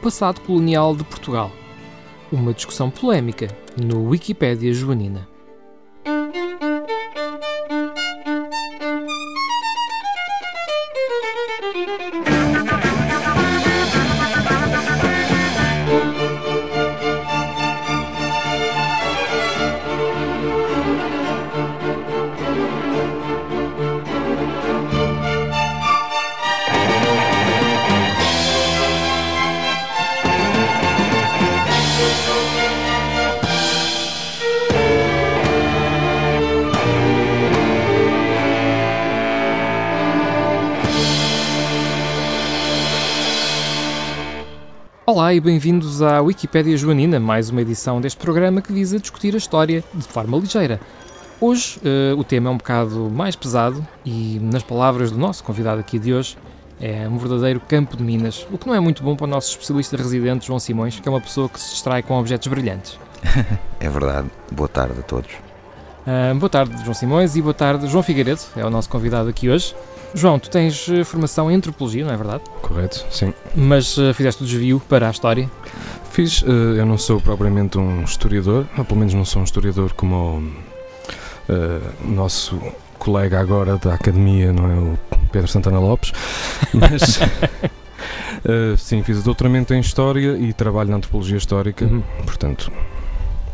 passado colonial de Portugal. Uma discussão polémica no Wikipédia Joanina. E bem-vindos à Wikipédia Joanina, mais uma edição deste programa que visa discutir a história de forma ligeira. Hoje uh, o tema é um bocado mais pesado e, nas palavras do nosso convidado aqui de hoje, é um verdadeiro campo de minas, o que não é muito bom para o nosso especialista residente João Simões, que é uma pessoa que se distrai com objetos brilhantes. é verdade. Boa tarde a todos. Uh, boa tarde, João Simões, e boa tarde, João Figueiredo, é o nosso convidado aqui hoje. João, tu tens eh, formação em antropologia, não é verdade? Correto, sim. Mas uh, fizeste o desvio para a história? Fiz, uh, eu não sou propriamente um historiador, ou pelo menos não sou um historiador como o uh, nosso colega agora da academia, não é? O Pedro Santana Lopes, mas. sim, fiz o doutoramento em História e trabalho na Antropologia Histórica, uhum. portanto,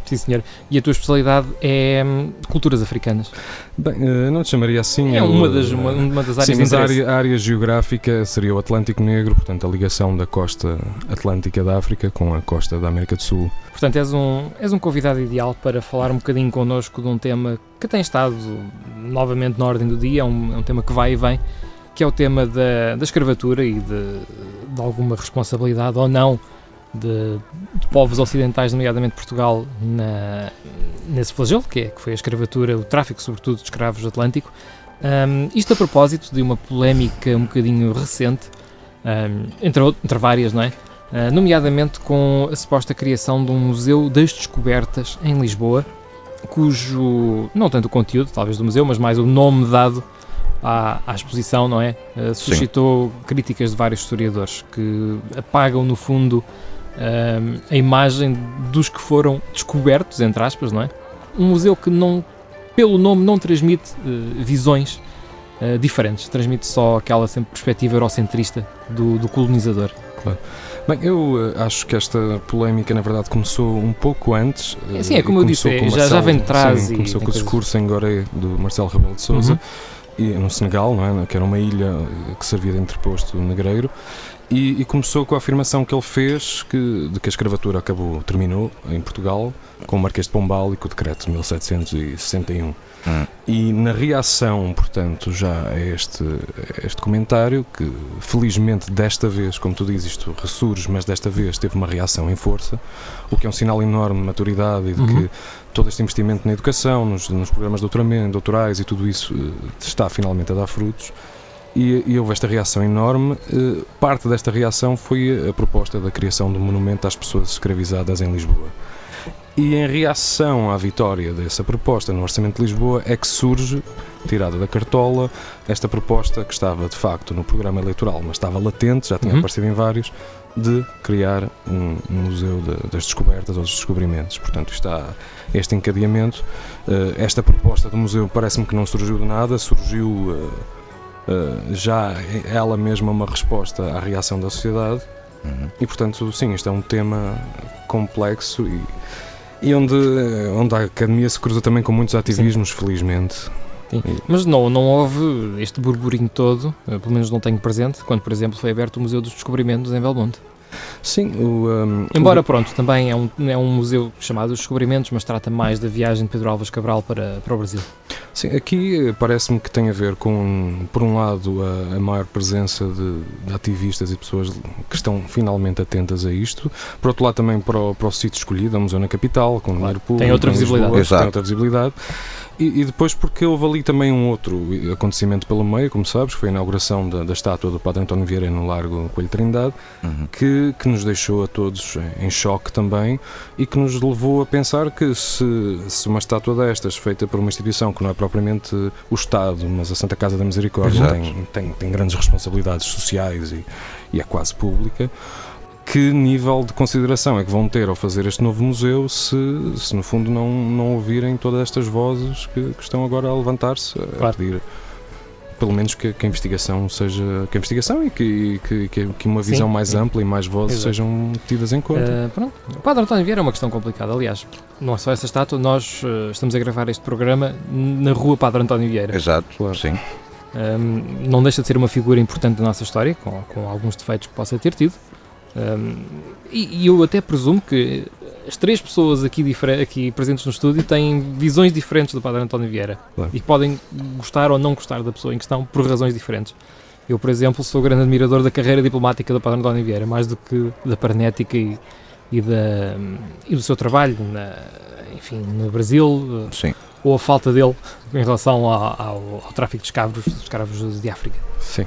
Sim, senhor. E a tua especialidade é hum, culturas africanas? Bem, uh, não te chamaria assim. É uma das, uma, uma das áreas Sim, mas a área, a área geográfica seria o Atlântico Negro, portanto a ligação da costa atlântica da África com a costa da América do Sul. Portanto, és um, és um convidado ideal para falar um bocadinho connosco de um tema que tem estado novamente na ordem do dia, é um, é um tema que vai e vem, que é o tema da, da escravatura e de, de alguma responsabilidade ou não de, de, povos ocidentais, nomeadamente Portugal, na, nesse flagelo, que, é, que foi a escravatura, o tráfico, sobretudo, de escravos do Atlântico. Um, isto a propósito de uma polémica um bocadinho recente, um, entre, entre várias, não é? Uh, nomeadamente com a suposta criação de um Museu das Descobertas em Lisboa, cujo, não tanto o conteúdo, talvez do museu, mas mais o nome dado à, à exposição, não é? Uh, suscitou Sim. críticas de vários historiadores que apagam, no fundo, uh, a imagem dos que foram descobertos, entre aspas, não é? Um museu que não, pelo nome, não transmite uh, visões uh, diferentes, transmite só aquela sempre perspectiva eurocentrista do, do colonizador. Claro. Bem, eu uh, acho que esta polémica, na verdade, começou um pouco antes. Sim, é como eu disse, é, Marcelo, já, já vem de trás. Sim, começou com o discurso em Goré do Marcelo Rebelo de Souza. Uhum. E, no Senegal, não é? que era uma ilha que servia de entreposto negreiro, e, e, começou com a afirmação que ele fez que, de que a escravatura acabou, terminou em Portugal com o Marquês de Pombal e com o decreto de 1761. Hum. E na reação, portanto, já a este, a este comentário, que felizmente desta vez, como tu dizes, isto ressurge, mas desta vez teve uma reação em força, o que é um sinal enorme de maturidade e de uhum. que todo este investimento na educação, nos, nos programas de doutoramento, doutorais e tudo isso eh, está finalmente a dar frutos e, e, houve esta reação enorme. Uh, parte desta reação foi a proposta da criação de um monumento às pessoas escravizadas em Lisboa. E em reação à vitória dessa proposta no Orçamento de Lisboa é que surge, tirada da cartola, esta proposta que estava de facto no programa eleitoral, mas estava latente, já tinha uhum. aparecido em vários, de criar um, um museu de, das descobertas ou dos descobrimentos. Portanto, está este encadeamento. Uh, esta proposta do museu parece-me que não surgiu de nada, surgiu. Uh, uh, já ela mesma uma resposta à reação da sociedade. Uhum. E portanto, sim, isto é um tema complexo e, e onde, onde a academia se cruza também com muitos ativismos, sim. felizmente. Sim. Mas não, não houve este burburinho todo, eh, pelo menos não tenho presente, quando, por exemplo, foi aberto o Museu dos Descobrimentos em Belmonte. Sim, o, um, Embora, o... pronto, também é um, é um museu chamado Os Descobrimentos, mas trata mais da viagem de Pedro Álvares Cabral para, para o Brasil. Sim, aqui eh, parece-me que tem a ver com, por um lado, a, a maior presença de, de, ativistas e pessoas que estão finalmente atentas a isto. Por outro lado, também para o, para o sítio escolhido, a Museu na Capital, com claro. público. Tem outra visibilidade. Lisboa, tem outra visibilidade. E, e, depois porque houve ali também um outro acontecimento pelo meio, como sabes, foi a inauguração da, da estátua do Padre António Vieira no Largo Coelho Trindade, uhum. que, que nos deixou a todos em choque também e que nos levou a pensar que se, se uma estátua destas, feita por uma instituição que não é propriamente o Estado, mas a Santa Casa da Misericórdia, tem, tem, tem, grandes responsabilidades sociais e, e é quase pública, que nível de consideração é que vão ter ao fazer este novo museu se, se no fundo não, não ouvirem todas estas vozes que, que estão agora a levantar-se a Claro. pedir pelo menos que, que a investigação seja que a investigação e que, que, que, uma Sim, visão mais sim. ampla e mais vozes Exato. sejam tidas em conta. Uh, pronto. O Padre António Vieira é uma questão complicada. Aliás, não é só essa estátua, nós uh, estamos a gravar este programa na rua Padre António Vieira. Exato, Claro. sim. Um, não deixa de ser uma figura importante da nossa história, com, com alguns defeitos que possa ter tido. Um, e, e eu até presumo que as três pessoas aqui, aqui presentes no estúdio têm visões diferentes do Padre António Vieira Claro. e podem gostar ou não gostar da pessoa em questão por razões diferentes. Eu, por exemplo, sou grande admirador da carreira diplomática do Padre António Vieira, mais do que da panética e, e, da, e do seu trabalho, na, enfim, no Brasil, Sim. Ou a falta dele em relação ao, ao- ao tráfico de escravos, de escravos de África. Sim,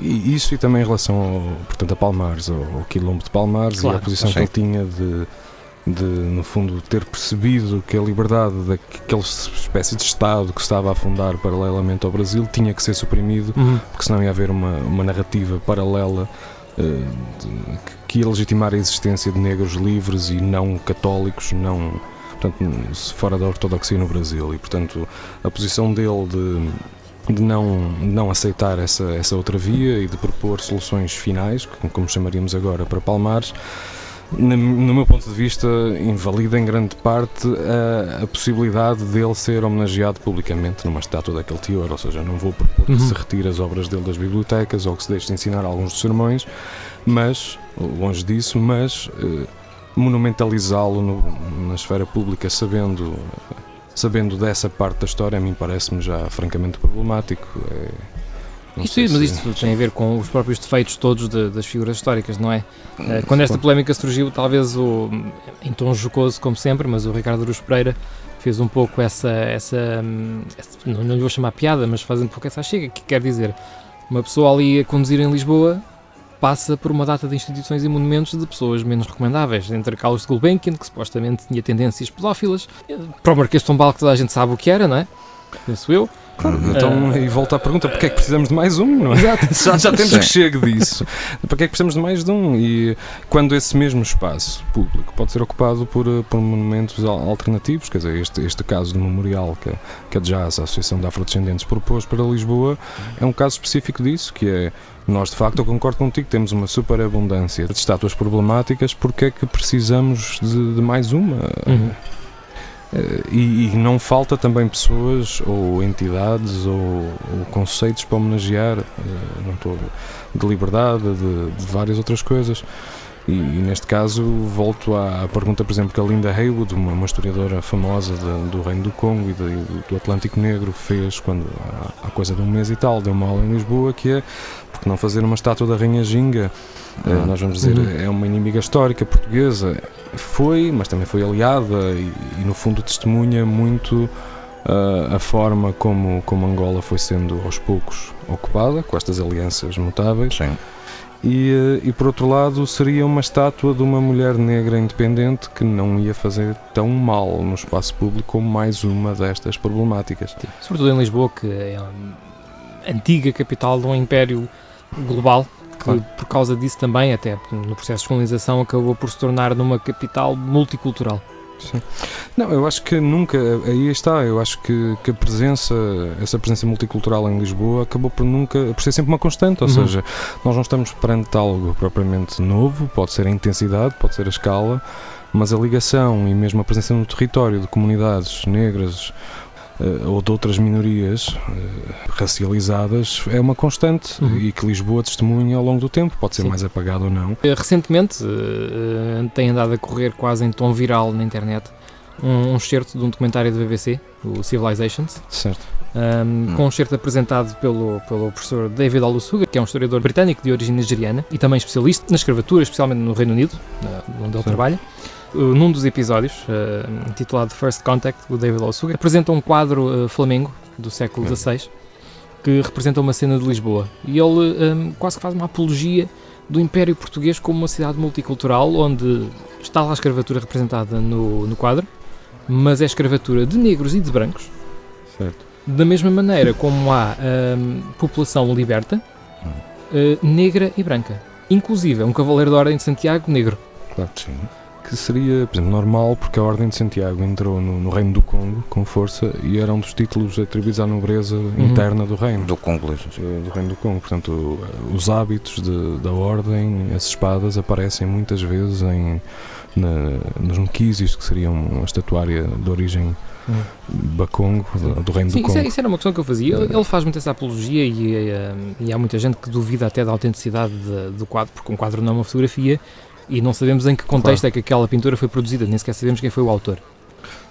e isso e também em relação ao, portanto, a Palmares, ao, ao quilombo de Palmares e Claro, à posição que sim. ele tinha de, de, no fundo, ter percebido que a liberdade daquela espécie de Estado que estava a fundar paralelamente ao Brasil tinha que ser suprimido, porque senão ia haver uma, uma narrativa paralela eh, de- que ia legitimar a existência de negros livres e não católicos, não portanto, fora da ortodoxia no Brasil. E, portanto, a posição dele de, de não, não aceitar essa, essa outra via e de propor soluções finais, como, chamaríamos agora, para Palmares, no meu ponto de vista, invalida em grande parte a, a possibilidade dele ser homenageado publicamente numa estátua daquele teor. Ou seja, não vou propor que Uhum. se retire as obras dele das bibliotecas ou que se deixe de ensinar alguns dos sermões, mas, longe disso, mas eh, monumentalizá-lo na esfera pública sabendo, sabendo dessa parte da história, a mim parece-me já francamente problemático. É, não Isto, sei mas se- isto tem a ver com os próprios defeitos todos de- das figuras históricas, não é? Eh, Quando esta polémica surgiu, talvez o, em tom jocoso, como sempre, mas o Ricardo Aruz Pereira fez um pouco essa, essa, essa- não, não lhe vou chamar piada, mas faz um pouco essa chega, que quer dizer, uma pessoa ali a conduzir em Lisboa passa por uma data de instituições e monumentos de pessoas menos recomendáveis, entre Carlos de Gulbenkian, que supostamente tinha tendências pedófilas, eh, para o Marquês de Pombal, que toda a gente sabe o que era, não é? Penso eu. Claro, Uhum. então, Eh, e volta à pergunta, porque é que precisamos de mais um, não é? Já, já temos Sim. que chegue disso. Para que é que precisamos de mais de um? E quando esse mesmo espaço público pode ser ocupado por, eh, por monumentos al- alternativos, quer dizer, este, este caso do memorial que, que a JAS, a Associação de Afrodescendentes, propôs para Lisboa, é um caso específico disso, que é, nós de facto, eu concordo contigo, temos uma superabundância de estátuas problemáticas, porque é que precisamos de, de mais uma? Uhum. Eh, E, e não falta também pessoas ou entidades ou, ou conceitos para homenagear, eh, não estou de liberdade, de, de várias outras coisas. E, e neste caso volto à, pergunta, por exemplo, que a Linda Haywood, uma, uma historiadora famosa de- do Reino do Congo e de- do Atlântico Negro, fez quando há coisa de um mês e tal, deu uma aula em Lisboa, que é porque não fazer uma estátua da Rainha Ginga, Ah. nós vamos dizer, Uhum. é uma inimiga histórica portuguesa, foi, mas também foi aliada e, e, no fundo testemunha muito ah, a forma como, como Angola foi sendo aos poucos ocupada, com estas alianças mutáveis. Sim. E, eh, e por outro lado, seria uma estátua de uma mulher negra independente que não ia fazer tão mal no espaço público como mais uma destas problemáticas. sobretudo em Lisboa, que é a antiga capital de um império global, que Claro. por causa disso também, até no processo de colonização, acabou por se tornar numa capital multicultural. Não, eu acho que nunca, aí está, eu acho que, que a presença, essa presença multicultural em Lisboa acabou por nunca, por ser sempre uma constante, ou Uhum. seja, nós não estamos perante algo propriamente novo, pode ser a intensidade, pode ser a escala, mas a ligação e mesmo a presença no território de comunidades negras ou de outras minorias eh, racializadas é uma constante Uhum. e que Lisboa testemunha ao longo do tempo, pode ser Sim. mais apagado ou não. Eh, Recentemente eh, tem andado a correr quase em tom viral na internet um, um excerto de um documentário da BBC, o Civilizations, Certo. um, com um excerto apresentado pelo, pelo professor David Olusuga, que é um historiador britânico de origem nigeriana e também especialista na escravatura, especialmente no Reino Unido, onde ele Sim. trabalha. Uh, num dos episódios, uh, intitulado First Contact, o David Olusuga apresenta um quadro uh, flamengo do século. XVI que representa uma cena de Lisboa e ele um, quase que faz uma apologia do Império Português como uma cidade multicultural onde está lá a escravatura representada no, no quadro, mas é escravatura de negros e de brancos, Certo. da mesma maneira como há hum, população liberta, uh, negra e branca. inclusive é um cavaleiro da Ordem de Santiago negro. Claro, sim. Que seria, por exemplo, normal porque a Ordem de Santiago entrou no, no Reino do Congo com força e era um dos títulos atribuídos à nobreza interna do reino. Do congolês. eh, do Reino do Congo. Portanto, os hábitos de- da Ordem, as espadas, aparecem muitas vezes em, na, nos mequísios, que seriam uma estatuária de origem Hum. bacongo, do, Reino Sim, do isso, Congo. é- isso era uma questão que eu fazia. Ele, ele faz muito essa apologia e, eh, e há muita gente que duvida até da autenticidade de- do quadro, porque um quadro não é uma fotografia e não sabemos em que contexto é que aquela pintura foi produzida, nem sequer sabemos quem foi o autor.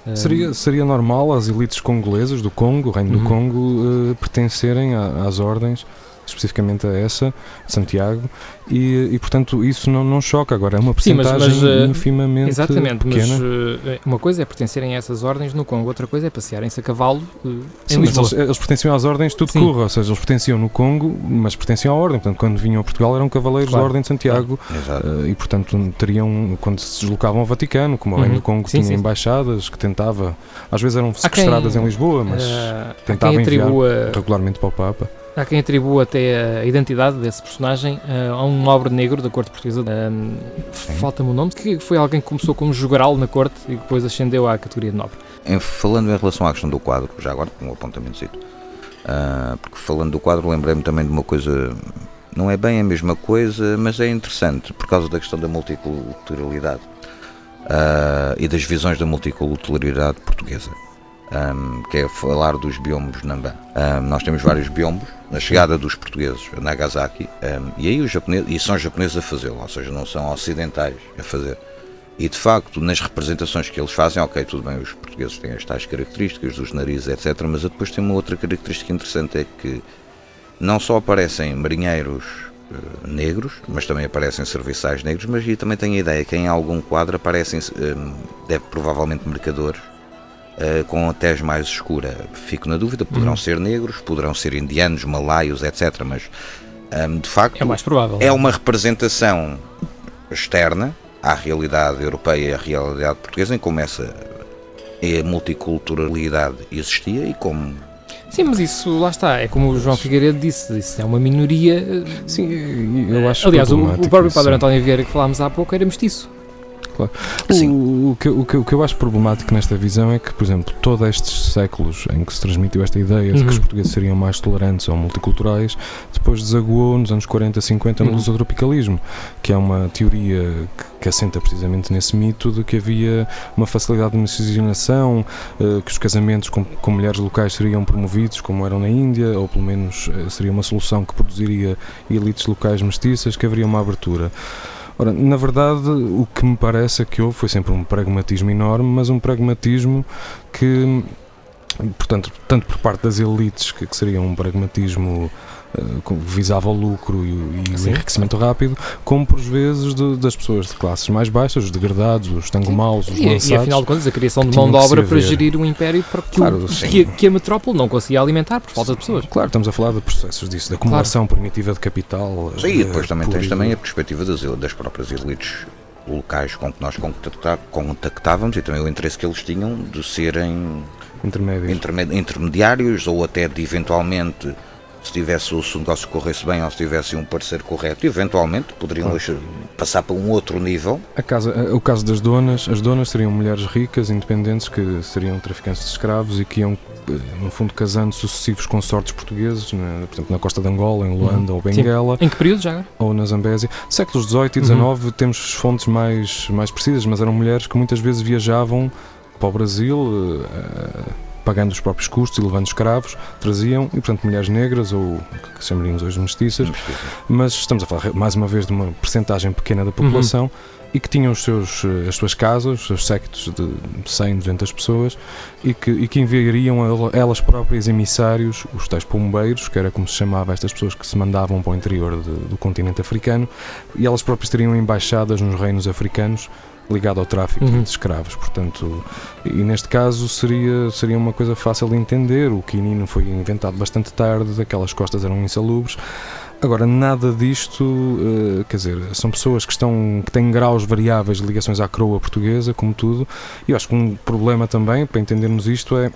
Eh, Seria, seria normal as elites congolesas do Congo, o Reino Uhum. do Congo, eh, pertencerem a- às ordens, especificamente a essa, Santiago, e, e, portanto isso não, não choca. Agora, é uma Sim, mas- porcentagem mas, eh, infimamente Exatamente, pequena. mas eh, uma coisa é pertencerem a essas ordens no Congo, outra coisa é passearem-se a cavalo eh, em Sim, mas Lisboa. eles, eles pertenciam às ordens de tudo Sim. curra, ou seja, eles pertenciam no Congo, mas pertenciam à ordem. Portanto, quando vinham a Portugal eram cavaleiros Claro. da Ordem de Santiago eh, e, portanto, teriam, quando se deslocavam ao Vaticano, como Reino Uhum. do Congo Sim, tinha sim. embaixadas que tentava, às vezes eram Há quem- sequestradas em Lisboa, mas há tentava enviar regularmente para o Papa. Há quem atribua até a identidade desse personagem uh, a um nobre negro da corte portuguesa. Um, Falta-me o nome, que foi alguém que começou como jogral na corte e depois ascendeu à categoria de nobre. Em- falando em relação à questão do quadro, já agora, um apontamento, porque falando do quadro, lembrei-me também de uma coisa, não é bem a mesma coisa, mas é interessante, por causa da questão da multiculturalidade ah, e das visões da multiculturalidade portuguesa. Ahm, que é falar dos biombos Namba. Ahm, nós temos vários biombos, na chegada dos portugueses a Nagasaki, ahm, e aí os japoneses, e são japoneses a fazê-lo, ou seja, não são ocidentais a fazer. E de facto, nas representações que eles fazem, ok, tudo bem, os portugueses têm as tais características dos narizes, etc. Mas depois tem uma outra característica interessante: é que não só aparecem marinheiros eh, negros, mas também aparecem serviçais negros, mas e também tenho a ideia que em algum quadro aparecem, eh, deve provavelmente mercadores. Eh, com a tez mais escura, fico na dúvida, poderão Uhum. ser negros, poderão ser indianos, malaios, etc. Mas hum, de facto É mais provável. é uma representação externa à realidade europeia e à realidade portuguesa, em como essa a multiculturalidade existia e como Sim, mas isso lá está. É como o João Figueiredo disse, isso é uma minoria. uh, Sim, eu acho Aliás, o, próprio. Padre António Vieira que falámos há pouco era mestiço. Sim. O, o, que, o, que, o que eu acho problemático nesta visão é que, por exemplo, todos estes séculos em que se transmitiu esta ideia de que os Uhum. portugueses seriam mais tolerantes ou multiculturais, depois desaguou nos anos 40, 50 no Uhum. lusotropicalismo, que é uma teoria que, que assenta precisamente nesse mito de que havia uma facilidade de miscigenação, eh, que os casamentos com, com mulheres locais seriam promovidos como eram na Índia, ou pelo menos eh, seria uma solução que produziria elites locais mestiças, que haveria uma abertura. Ora, na verdade, o que me parece é que houve foi sempre um pragmatismo enorme, mas um pragmatismo que, portanto, tanto por parte das elites, que, que seria um pragmatismo que visava o lucro e, o- e o enriquecimento rápido, como por vezes de- das pessoas de classes mais baixas, os degradados, os tangomaus, os E, e lançados. afinal de contas, a criação de mão de obra para gerir um império para que, Claro, o- que, que a metrópole não conseguia alimentar por falta de pessoas. Claro, estamos a falar de processos disso, da acumulação primitiva de capital. Sim, e eh, depois também tens e também a perspectiva das, das próprias elites locais com que nós contactávamos e também o interesse que eles tinham de serem intermédios. interme- intermediários ou até de eventualmente se tivesse o negócio corresse bem ou se tivesse um parecer correto, eventualmente poderiam Claro. passar para um outro nível. A casa, a- o caso das donas, as donas seriam mulheres ricas, independentes, que seriam traficantes de escravos e que iam, eh, no fundo, casando sucessivos consortes portugueses, na, por exemplo, na costa de Angola, em Luanda ou Sim. Benguela, Em que período já? ou na Zambésia. Séculos XVIII e Uhum. XIX temos fontes mais, mais precisas, mas eram mulheres que muitas vezes viajavam para o Brasil, eh, pagando os próprios custos e levando escravos, traziam, e portanto mulheres negras, ou que chamaríamos hoje mestiças, mas estamos a falar mais uma vez de uma percentagem pequena da população e que tinham os seus, eh, as suas casas, os seus sectos de 100, 200 pessoas e que, e que enviariam el- elas próprias emissários, os tais pombeiros, que era como se chamava estas pessoas que se mandavam para o interior de- do continente africano, e elas próprias teriam embaixadas nos reinos africanos ligado ao tráfico Uhum. de escravos, portanto, e neste caso seria, seria uma coisa fácil de entender, o quinino foi inventado bastante tarde, aquelas costas eram insalubres, Agora, nada disto, eh, quer dizer, são pessoas que, estão, que têm graus variáveis de ligações à coroa portuguesa, como tudo, e eu acho que um problema também, para entendermos isto, é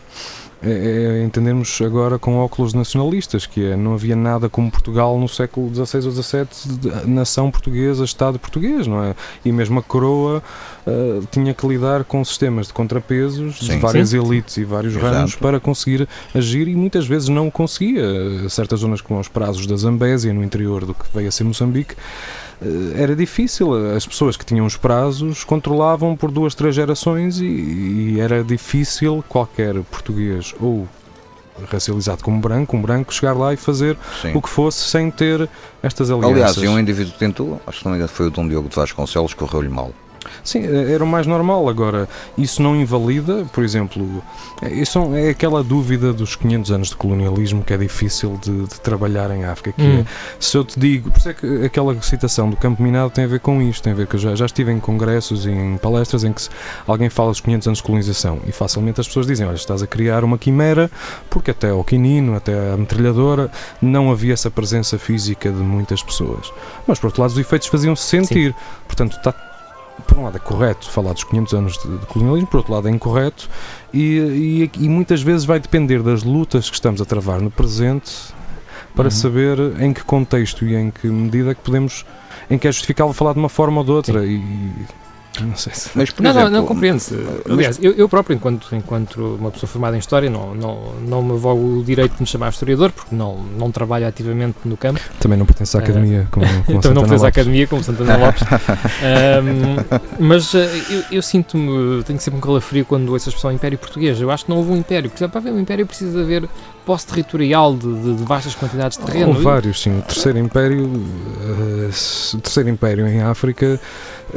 é, é entendermos agora com óculos nacionalistas, que é não havia nada como Portugal no século XVI ou XVII, nação portuguesa, Estado português, não é? E mesmo a coroa uh, tinha que lidar com sistemas de contrapesos sim, de várias sim. elites e vários Exato. ramos para conseguir agir e muitas vezes não conseguia. Certas zonas como os prazos da Zambésia, no interior do que veio a ser Moçambique, era difícil. As pessoas que tinham os prazos controlavam por duas, três gerações e, e era difícil qualquer português ou racializado como branco, um branco chegar lá e fazer Sim. o que fosse sem ter estas alianças. Aliás, um indivíduo tentou, acho que não foi o Dom Diogo de Vasconcelos, correu-lhe mal. Sim, é, era o mais normal. Agora, isso não invalida, por exemplo, é, isso é aquela dúvida dos 500 anos de colonialismo que é difícil de, de trabalhar em África. Hum. é, se eu te digo, por isso é que aquela citação do campo minado tem a ver com isto, tem a ver que eu já, já estive em congressos e em palestras em que alguém fala dos 500 anos de colonização e facilmente as pessoas dizem: Olha, estás a criar uma quimera, porque até ao quinino, até a metralhadora, não havia essa presença física de muitas pessoas. Mas, por outro lado, os efeitos faziam-se sentir. Sim. Portanto, está por um lado é correto falar dos 500 anos de, de colonialismo, por outro lado é incorreto e, e, e, muitas vezes vai depender das lutas que estamos a travar no presente para uhum. saber em que contexto e em que medida é que podemos, em que é justificável falar de uma forma ou de outra e não sei se. Mas, não, exemplo, não, não compreende-se. Aliás, eu, eu, próprio, enquanto, enquanto uma pessoa formada em História, não, não, não me vogo o direito de me chamar historiador, porque não, não trabalho ativamente no campo. Também não pertence à eh, academia, como, como Também não pertence à academia, como Santana Lopes. um, mas uh, eu, eu sinto-me, tenho sempre um calafrio quando ouço a expressão Império Português. Eu acho que não houve um Império, porque para haver um Império precisa haver posse territorial de, de, de, vastas quantidades de terreno. Houve vários, sim. O Terceiro Império, uh, o Terceiro Império em África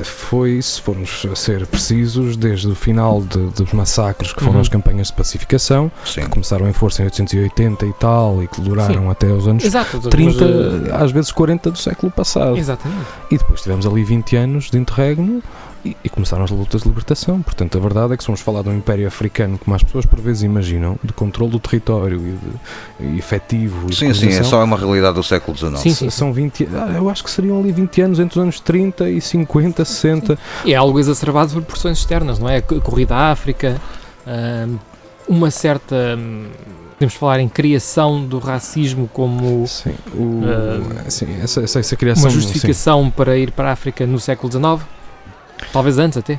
foi, se formos a ser precisos, desde o final de, dos massacres que foram uhum. as campanhas de pacificação, Sim. que começaram em força em 880 e tal, e que duraram Sim. até os anos Exato, 30, mas, às vezes 40 do século passado. Exatamente. E depois tivemos ali 20 anos de interregno e, e, começaram as lutas de libertação. Portanto, a verdade é que somos falar de um império africano, como as pessoas por vezes imaginam, de controle do território e, de, e efetivo. E sim, sim, é só uma realidade do século XIX. Sim, sim. São 20, ah, eu acho que seriam ali 20 anos entre os anos 30 e 50, 60. Sim. E é algo exacerbado por pressões externas, não é? A corrida à África, uma certa podemos falar em criação do racismo como sim, o, uh, sim, essa, essa, essa, criação, uma justificação sim. para ir para a África no século XIX? Talvez antes até.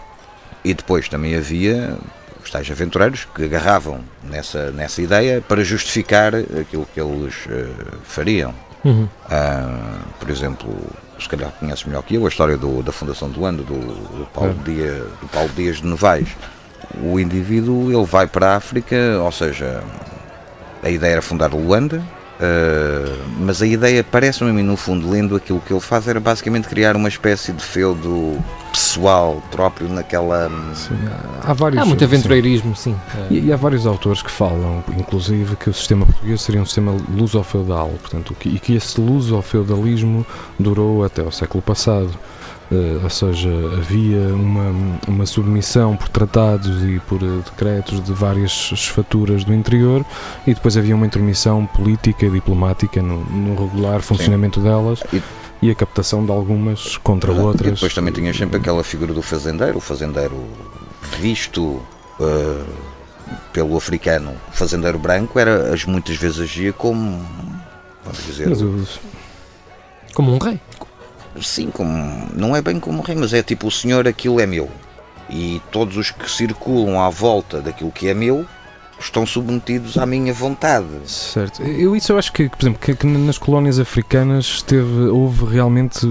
E depois também havia os tais aventureiros que agarravam nessa, nessa ideia para justificar aquilo que eles uh, fariam. Uhum. Uh, por exemplo, se calhar conheces melhor que eu a história do, da fundação do Ando, do, do, Paulo é. Dias, do Paulo Dias de Novaes. O indivíduo ele vai para a África, ou seja, a ideia era fundar Luanda, Uh, mas a ideia parece-me no fundo, lendo aquilo que ele faz, era basicamente criar uma espécie de feudo pessoal próprio naquela. Sim, há, vários, há muito aventureirismo, sim. sim. E, e, há vários autores que falam, inclusive, que o sistema português seria um sistema luso-feudal, portanto, e que esse luso-feudalismo durou até o século passado. Uh, ou seja, havia uma, uma submissão por tratados e por uh, decretos de várias faturas do interior e depois havia uma intermissão política e diplomática no, no regular funcionamento Sim. delas. E, e a captação de algumas contra outras. E depois também tinha sempre aquela figura do fazendeiro, o fazendeiro visto uh, pelo africano, o fazendeiro branco, era, as muitas vezes agia como, vamos dizer, como um rei sim, como, não é bem como rei, mas é tipo o senhor, aquilo é meu. E todos os que circulam à volta daquilo que é meu estão submetidos à minha vontade. Certo. Eu isso eu acho que, por exemplo, que, que nas colónias africanas teve, houve realmente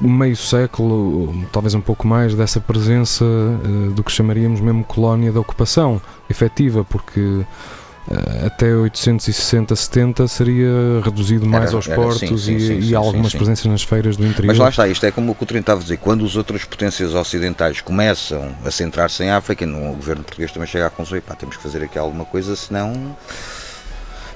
meio século, talvez um pouco mais, dessa presença uh, do que chamaríamos mesmo colónia da ocupação efetiva, porque até 860, 70 seria reduzido mais era, aos era, portos sim, sim, e, sim, e algumas presenças nas feiras do interior. Mas lá está, isto é como o que o Trino estava a dizer, quando as outras potências ocidentais começam a centrar-se em África, no, o governo português também chega à conclusão, pá, temos que fazer aqui alguma coisa, senão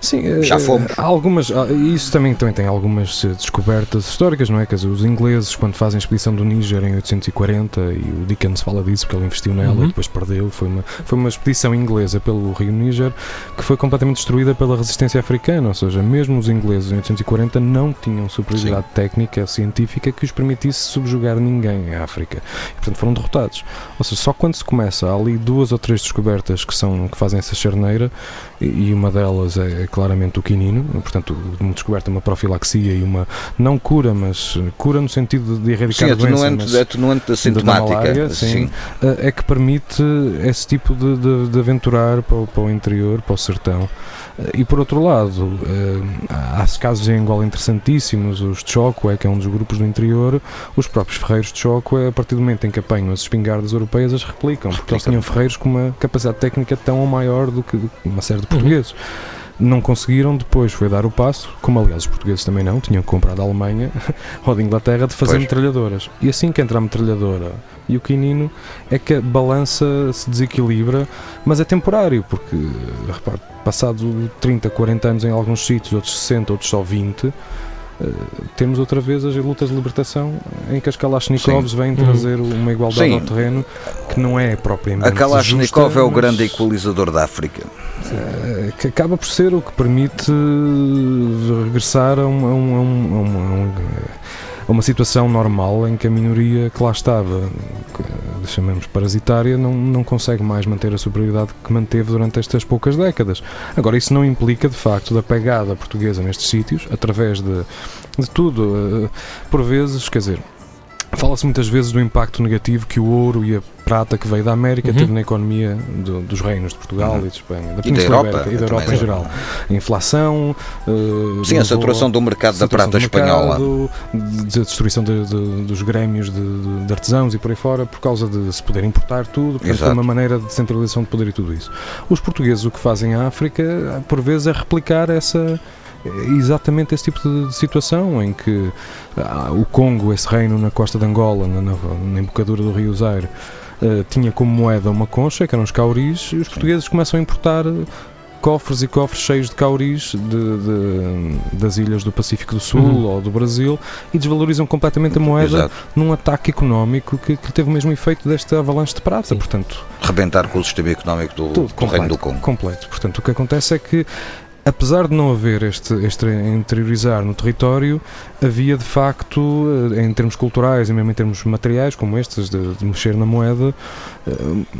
Sim, Já eh, fomos. há algumas, há- isso também, também tem algumas eh, descobertas históricas, não é? Quer dizer, os ingleses, quando fazem a expedição do Níger em 840, e o Dickens fala disso porque ele investiu nela Uhum. e depois perdeu, foi uma, foi uma expedição inglesa pelo rio Níger que foi completamente destruída pela resistência africana, ou seja, mesmo os ingleses em 840 não tinham superioridade técnica científica que os permitisse subjugar ninguém em África. E, portanto, foram derrotados. Ou seja, só quando se começa, há ali duas ou três descobertas que, são, que fazem essa charneira, e, e uma delas é, claramente o quinino, portanto, uma descoberta, uma profilaxia e uma, não cura, mas eh, cura no sentido de erradicar Sim, a doença, mas- atenuante assintomática. malária, sim, eh, é que permite esse tipo de, de- de aventurar para o, para o interior, para o sertão. Eh, E por outro lado, há casos em Angola interessantíssimos, os Chokwe, que é um dos grupos do interior, os próprios ferreiros de Chokwe, a partir do momento em que apanham as espingardas europeias, as replicam, porque eles tinham ferreiros com uma capacidade técnica tão maior do que uma série de Uhum. Não conseguiram, depois foi dar o passo, como aliás os portugueses também não, tinham que comprar da Alemanha ou da Inglaterra de fazer Pois. metralhadoras. E assim que entra a metralhadora e o quinino é que a balança se desequilibra, mas é temporário, porque, repare, passado 30, 40 anos em alguns sítios, outros 60, outros só 20, eh, temos outra vez as lutas de libertação em que as Kalashnikovs vêm Uhum. trazer uma igualdade Sim. ao terreno que não é propriamente A Kalashnikov justa, é o mas, grande equalizador da África. eh, que acaba por ser o que permite regressar a, um- a um- a um- a um- a uma situação normal em que a minoria que lá estava, que chamamos parasitária, não, não consegue mais manter a superioridade que manteve durante estas poucas décadas. Agora, isso não implica, de facto, da pegada portuguesa nestes sítios, através de, de tudo. eh, Por vezes, quer dizer, fala-se muitas vezes do impacto negativo que o ouro e a prata que veio da América Uhum. teve na economia do- dos reinos de Portugal Uhum. e de Espanha, da E da Península. Ibérica e da. Europa em geral. A inflação, eh, Sim, a saturação do mercado da prata espanhola. da destruição de- de- dos grêmios de, de- artesãos e por aí fora, por causa de se poder importar tudo, portanto, Exato. uma maneira de centralização de poder e tudo isso. Os portugueses o que fazem em África, por vezes, é replicar essa exatamente esse tipo de, situação em que ah, o Congo, esse reino na costa de Angola, na, na, embocadura do rio Zaire, eh, tinha como moeda uma concha, que eram os cauris, e os portugueses começam a importar cofres e cofres cheios de cauris de, de- das ilhas do Pacífico do Sul Uhum. ou do Brasil e desvalorizam completamente a moeda Exato. num ataque económico que, que teve o mesmo efeito desta avalanche de prata. Sim. Portanto, Rebentar com o sistema económico do, tudo do Reino do Congo. completo. Portanto, o que acontece é que, apesar de não haver este, este interiorizar no território, havia de facto, eh, em termos culturais e mesmo em termos materiais, como estes, de, de mexer na moeda, eh,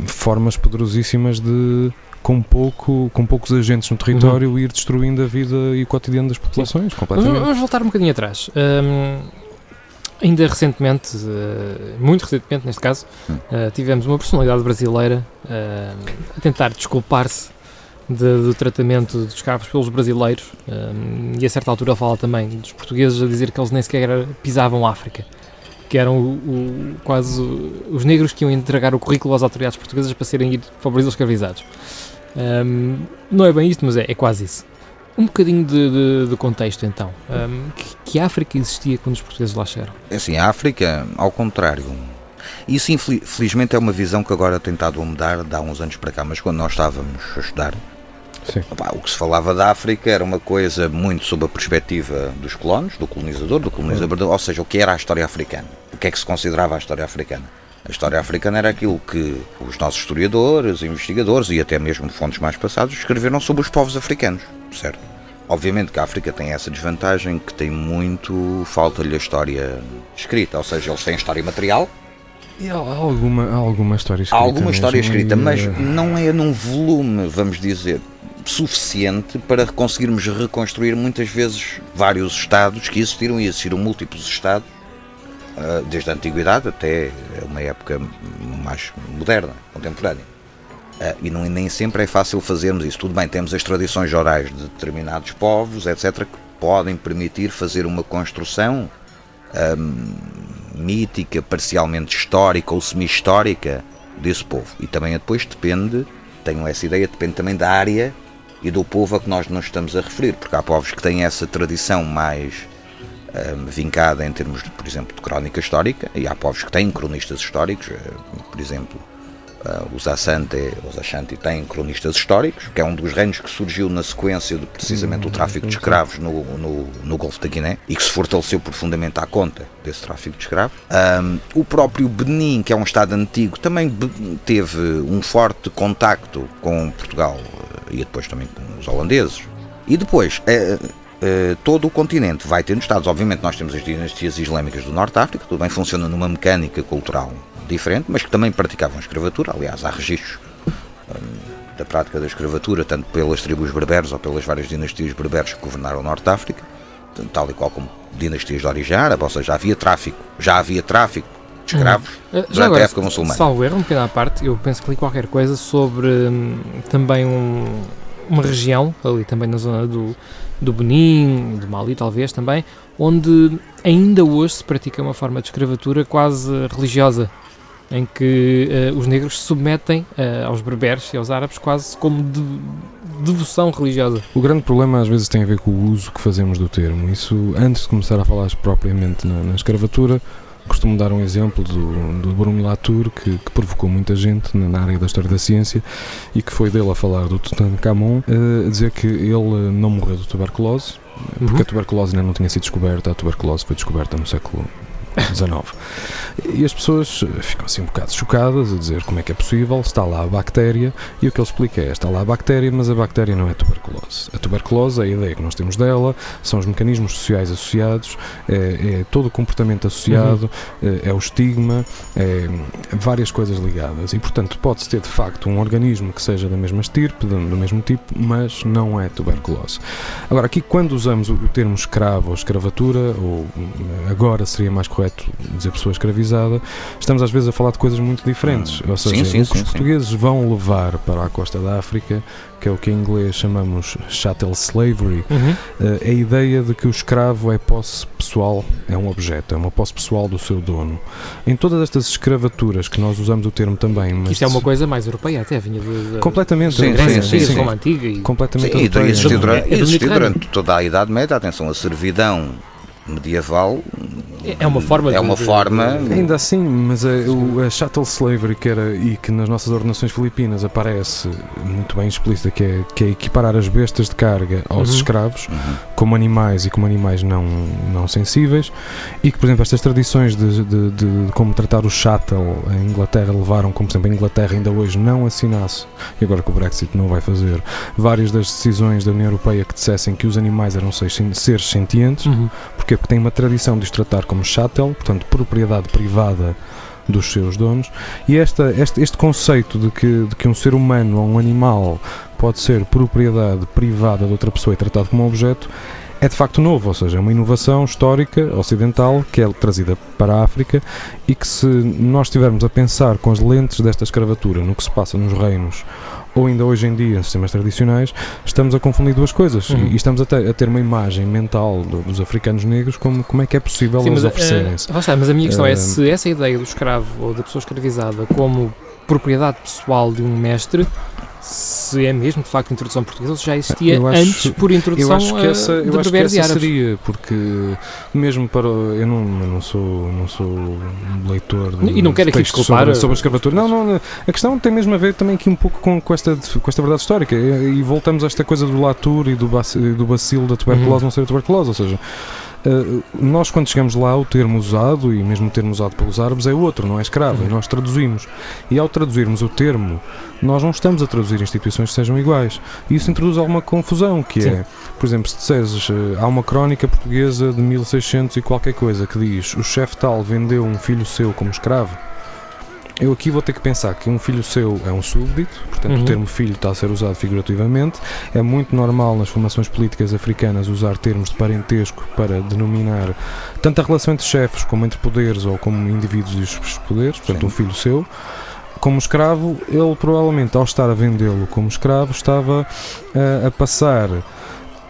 formas poderosíssimas de. Com, pouco, com poucos agentes no território, Uhum. ir destruindo a vida e o cotidiano das populações, completamente. vamos voltar um bocadinho atrás. Hum, ainda recentemente, eh, muito recentemente neste caso, Hum. tivemos uma personalidade brasileira eh, a tentar desculpar-se de- do tratamento dos escravos pelos brasileiros hum, e a certa altura fala também dos portugueses a dizer que eles nem sequer pisavam África. Que eram o- o- quase os negros que iam entregar o currículo às autoridades portuguesas para serem Brasil escravizados. Hum, não é bem isto, mas é, é quase isso. Um bocadinho de, de- de contexto então. Hum, que, que África existia quando os portugueses lá chegaram? É Assim, a África, ao contrário. Isso, infeli- felizmente, é uma visão que agora tem estado a mudar de há uns anos para cá, mas quando nós estávamos a estudar, O que se falava da África era uma coisa muito sob a perspectiva dos colonos, do colonizador, do colonizador, ou seja, o que era a história africana. O que é que se considerava a história africana? A história africana era aquilo que os nossos historiadores, investigadores e até mesmo fontes mais passadas escreveram sobre os povos africanos, certo? Obviamente que a África tem essa desvantagem que tem muito, falta-lhe a história escrita, ou seja, eles têm história material, E há há alguma, há alguma história há escrita. alguma história escrita, mas eh, não é num volume, vamos dizer, suficiente para conseguirmos reconstruir muitas vezes vários estados que existiram e existiram múltiplos estados ah, desde a antiguidade até uma época mais moderna, contemporânea. Ah, e não, nem sempre é fácil fazermos isso. Tudo bem, temos as tradições orais de determinados povos, etc., que podem permitir fazer uma construção mítica, parcialmente histórica ou semi-histórica desse povo. E também depois depende, tenho essa ideia, depende também da área e do povo a que nós nos estamos a referir, porque há povos que têm essa tradição mais ahm, vincada em termos, de, por exemplo, de crónica histórica, e há povos que têm cronistas históricos, eh, por exemplo, os Asante, os Ashanti têm cronistas históricos, que é um dos reinos que surgiu na sequência de precisamente do tráfico de escravos no, no, no, Golfo da Guiné e que se fortaleceu profundamente à conta desse tráfico de escravos. Um, o próprio Benin, que é um Estado antigo, também teve um forte contacto com Portugal e depois também com os holandeses. E depois, é, é, todo o continente vai tendo Estados. Obviamente, nós temos as dinastias islâmicas do Norte de África, tudo bem funciona numa mecânica cultural diferente, mas que também praticavam escravatura. Aliás, há registros um, da prática da escravatura, tanto pelas tribos berberes ou pelas várias dinastias berberes que governaram o Norte de África, tal e qual como dinastias de origem árabe, ou seja, já havia tráfico, já havia tráfico de escravos hum. durante agora, a época muçulmana. Salvo erro, um pequeno à parte, eu penso que li qualquer coisa sobre hum, também um, uma região, ali também na zona do, do Benin, do Mali talvez também, onde ainda hoje se pratica uma forma de escravatura quase religiosa, em que uh, os negros se submetem uh, aos berberes e aos árabes quase como de devoção religiosa. O grande problema às vezes tem a ver com o uso que fazemos do termo. Isso, antes de começar a falar propriamente na, na escravatura, costumo dar um exemplo do, do Bruno Latour, que, que, provocou muita gente na área da história da ciência e que foi dele a falar do Tutankhamon, a dizer que ele não morreu de tuberculose, porque uhum. a tuberculose ainda não tinha sido descoberta, a tuberculose foi descoberta no século 19. E as pessoas ficam assim um bocado chocadas a dizer como é que é possível, está lá a bactéria, e o que ele explica é: está lá a bactéria, mas a bactéria não é tuberculose. A tuberculose, a ideia que nós temos dela, são os mecanismos sociais associados, é, é todo o comportamento associado, uhum. é, é, o estigma, é várias coisas ligadas. E portanto, pode-se ter de facto um organismo que seja da mesma estirpe, do, do mesmo tipo, mas não é tuberculose. Agora, aqui quando usamos o termo escravo ou escravatura, ou agora seria mais correto correto dizer pessoa escravizada, estamos às vezes a falar de coisas muito diferentes. Ou seja, sim, sim, o que os portugueses vão levar para a costa da África, que é o que em inglês chamamos chattel slavery, uhum. Eh, é a ideia de que o escravo é posse pessoal, é um objeto, é uma posse pessoal do seu dono. Em todas estas escravaturas que nós usamos o termo também, mas isto é uma coisa mais europeia, até vinha de, completamente sim, sim, sim, sim, como antiga e completamente sim, e existiu durante, existiu durante toda a Idade Média, atenção, a servidão medieval é uma forma é uma de, forma de, ainda assim mas a, o, a chattel slavery que era e que nas nossas ordenações filipinas aparece muito bem explícita que é, que é equiparar as bestas de carga aos uhum. escravos uhum. como animais e como animais não, não sensíveis e que por exemplo estas tradições de, de, de como tratar o chattel em Inglaterra levaram como por exemplo a Inglaterra ainda hoje não assinasse e agora que o Brexit não vai fazer várias das decisões da União Europeia que dissessem que os animais eram seres sentientes uhum. porque Porquê? Porque tem uma tradição de os tratar como chattel, portanto, propriedade privada dos seus donos, e esta, este, este conceito de que, de que um ser humano ou um animal pode ser propriedade privada de outra pessoa e tratado como objeto é de facto novo, ou seja, é uma inovação histórica ocidental que é trazida para a África e que se nós estivermos a pensar com as lentes desta escravatura no que se passa nos reinos ou ainda hoje em dia em sistemas tradicionais, estamos a confundir duas coisas uhum. e, estamos a ter, a ter, uma imagem mental do, dos africanos negros como, como é que é possível Sim, eles oferecerem-se. Uh, mas a minha questão uh, é se essa ideia do escravo ou da pessoa escravizada como propriedade pessoal de um mestre se é mesmo de facto introdução portuguesa ou se já existia acho, antes por introdução eu acho que essa, eu acho que essa seria porque mesmo para eu não, eu não sou não sou leitor de, e não quero aqui desculpar sobre, sobre a escravatura não, não a questão tem mesmo a ver também aqui um pouco com, com esta com esta verdade histórica e, e voltamos a esta coisa do Latour e do, do bacilo da tuberculose uhum. não ser tuberculose ou seja Uh, nós, quando chegamos lá, o termo usado, e mesmo o termo usado pelos árabes, é outro, não é escravo, e nós traduzimos. E ao traduzirmos o termo, nós não estamos a traduzir instituições que sejam iguais. E isso introduz alguma confusão, que Sim. é, por exemplo, se disseres, uh, há uma crónica portuguesa de 1600 e qualquer coisa que diz o chefe tal vendeu um filho seu como escravo eu aqui vou ter que pensar que um filho seu é um súbdito, portanto uhum. o termo filho está a ser usado figurativamente. É muito normal nas formações políticas africanas usar termos de parentesco para denominar tanto a relação entre chefes como entre poderes ou como indivíduos e os poderes, portanto Sim. um filho seu. Como escravo, ele provavelmente ao estar a vendê-lo como escravo estava uh, a passar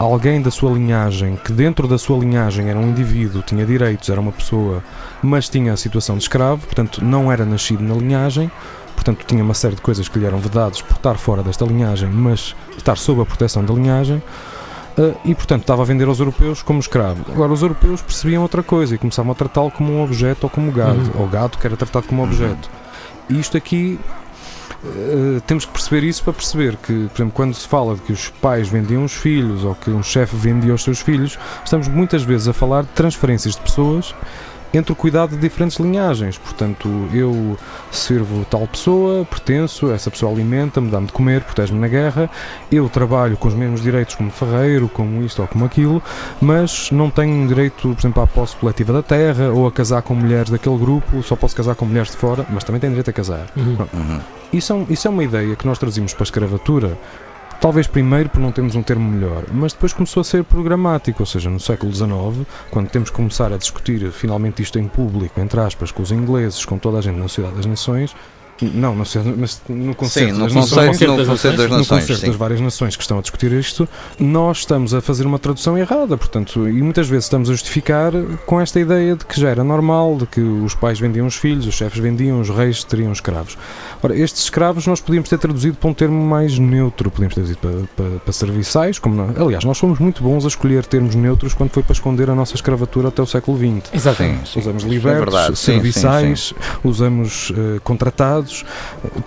alguém da sua linhagem, que dentro da sua linhagem era um indivíduo, tinha direitos, era uma pessoa, mas tinha a situação de escravo, portanto não era nascido na linhagem, portanto tinha uma série de coisas que lhe eram vedadas por estar fora desta linhagem, mas estar sob a proteção da linhagem. Uh, e portanto estava a vender aos europeus como escravo. Agora os europeus percebiam outra coisa e começavam a tratá-lo como um objeto ou como gado, uhum. ou gado que era tratado como objeto. E isto aqui Uh, temos que perceber isso para perceber que, por exemplo, quando se fala de que os pais vendiam os filhos ou que um chefe vendia os seus filhos, estamos muitas vezes a falar de transferências de pessoas entre o cuidado de diferentes linhagens. Portanto, eu sirvo tal pessoa, pertenço, essa pessoa alimenta-me, dá-me de comer, protege-me na guerra, eu trabalho com os mesmos direitos como ferreiro, como isto ou como aquilo, mas não tenho direito, por exemplo, à posse coletiva da terra ou a casar com mulheres daquele grupo, só posso casar com mulheres de fora, mas também tenho direito a casar. Uhum. Isso, é, isso é uma ideia que nós trazimos para a escravatura Talvez primeiro por não termos um termo melhor, mas depois começou a ser programático, ou seja, no século XIX, quando temos que começar a discutir finalmente isto em público, entre aspas, com os ingleses, com toda a gente na Sociedade das Nações, não, não sei, mas no sim, no das, conceito, nações, no conceito das no nações, conceito sim. das várias nações que estão a discutir isto, nós estamos a fazer uma tradução errada, portanto, e muitas vezes estamos a justificar com esta ideia de que já era normal, de que os pais vendiam os filhos, os chefes vendiam, os reis teriam escravos. Ora, estes escravos nós podíamos ter traduzido para um termo mais neutro, podíamos ter traduzido para, para, para serviçais, como não, aliás, nós fomos muito bons a escolher termos neutros quando foi para esconder a nossa escravatura até o século XX. Exatamente. Sim. Usamos é libertos. Sim, serviçais, usamos eh, contratados,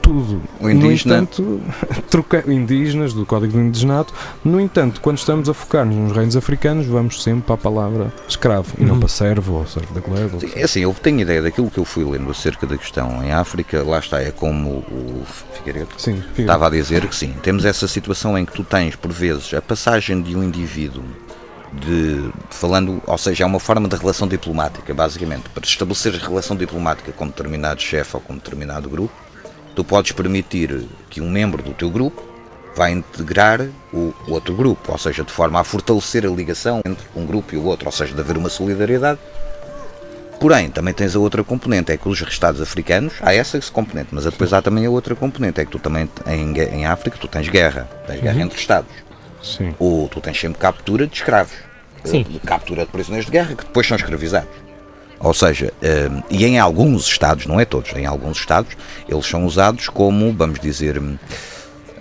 tudo. O indígena. No entanto, troca, indígenas, do Código do Indigenato. No entanto, quando estamos a focar-nos nos reinos africanos, vamos sempre para a palavra escravo e não Uhum. para servo ou servo da gleba. Sim, é assim, eu tenho ideia daquilo que eu fui lendo acerca da questão em África, lá está, é como o Figueiredo Sim, fica- estava a dizer que sim, temos essa situação em que tu tens, por vezes, a passagem de um indivíduo de falando, ou seja, é uma forma de relação diplomática, basicamente, para estabelecer relação diplomática com determinado chefe ou com determinado grupo, tu podes permitir que um membro do teu grupo vá integrar o outro grupo, ou seja, de forma a fortalecer a ligação entre um grupo e o outro, ou seja, de haver uma solidariedade. Porém, também tens a outra componente, é que os Estados africanos, há essa componente, mas depois há também a outra componente, é que tu também, em, em África, tu tens guerra, tens guerra entre Estados, sim. ou tu tens sempre captura de escravos, Sim. Eh, captura de prisioneiros de guerra, que depois são escravizados. Ou seja, eh, e em alguns Estados, não é todos, em alguns Estados, eles são usados como, vamos dizer,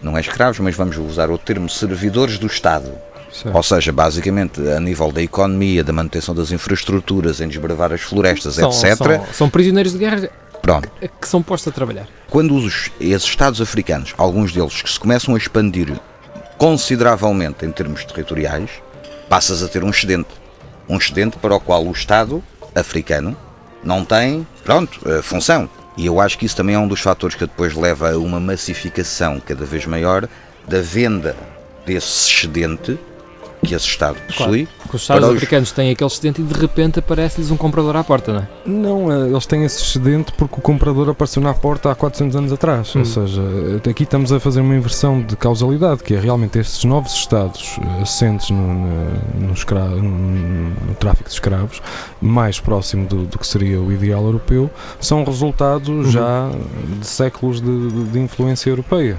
não é escravos, mas vamos usar o termo servidores do Estado. certo. Ou seja, basicamente, a nível da economia, da manutenção das infraestruturas, em desbravar as florestas, São, etc. são, são prisioneiros de guerra Pronto. que são postos a trabalhar. Quando os, esses Estados africanos, alguns deles que se começam a expandir consideravelmente em termos territoriais, passas a ter um excedente. Um excedente para o qual o Estado africano não tem, pronto, eh, função. E eu acho que isso também é um dos fatores que depois leva a uma massificação cada vez maior da venda desse excedente que esse Estado possui. Porque os Estados os- africanos têm aquele excedente e de repente aparece-lhes um comprador à porta, não é? Não, eh, eles têm esse excedente porque o comprador apareceu na porta há 400 anos atrás. Hum. Ou seja, eh, aqui estamos a fazer uma inversão de causalidade, que é realmente estes novos Estados eh, assentes no, no, no escra- no- no tráfico de escravos, mais próximo do, do que seria o ideal europeu, são resultado Uhum. já de séculos de, de- de influência europeia.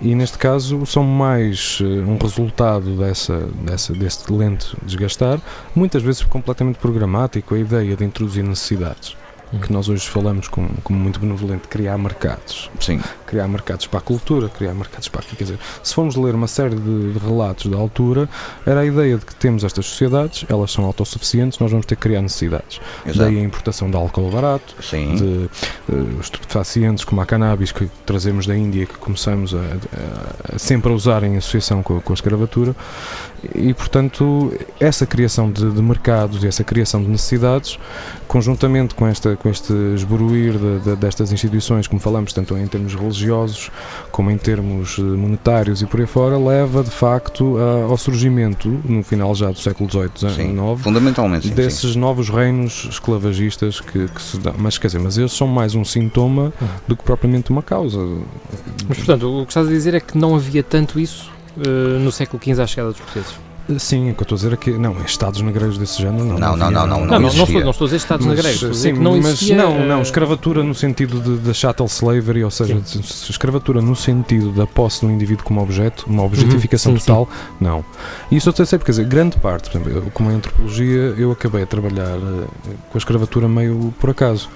E neste caso são mais eh, um resultado dessa, dessa, deste lento desgastar, muitas vezes completamente programático, a ideia de introduzir necessidades. Que nós hoje falamos como, como muito benevolente, criar mercados. Sim, Criar mercados para a cultura, criar mercados para. Quer dizer, se formos ler uma série de, de relatos da altura, era a ideia de que temos estas sociedades, elas são autossuficientes, nós vamos ter que criar necessidades. exato. Daí a importação de álcool barato, Sim. de eh, estupefacientes como a cannabis que trazemos da Índia que começamos a, a- a sempre a usar em associação com, com a escravatura e portanto essa criação de, de mercados e essa criação de necessidades conjuntamente com esta com este esboruir de- de- destas instituições como falamos tanto em termos religiosos como em termos eh, monetários e por aí fora leva de facto a- ao surgimento no final já do século XVIII. XIX Fundamentalmente, sim. sim. desses novos reinos esclavagistas que, que se dão. Mas quer dizer, mas eles são mais um sintoma do que propriamente uma causa. Mas portanto, o que estás a dizer é que não havia tanto isso no século XV à chegada dos portugueses. Sim, o que eu estou a dizer é que não, estados negreiros desse género não. Não, não, não, não, Não, não, não, estou, não estou a dizer Estados Mas, negreiros, estou a dizer sim, que não mas existia. não, não, eh, escravatura no sentido de, da chattel slavery, ou seja, Sim. escravatura no sentido da posse do indivíduo como objeto, uma objetificação Uhum, sim, total, não. E isso eu sei, porque quer dizer, grande parte, por exemplo, eu, como em antropologia, eu acabei a trabalhar eh, com a escravatura meio por acaso.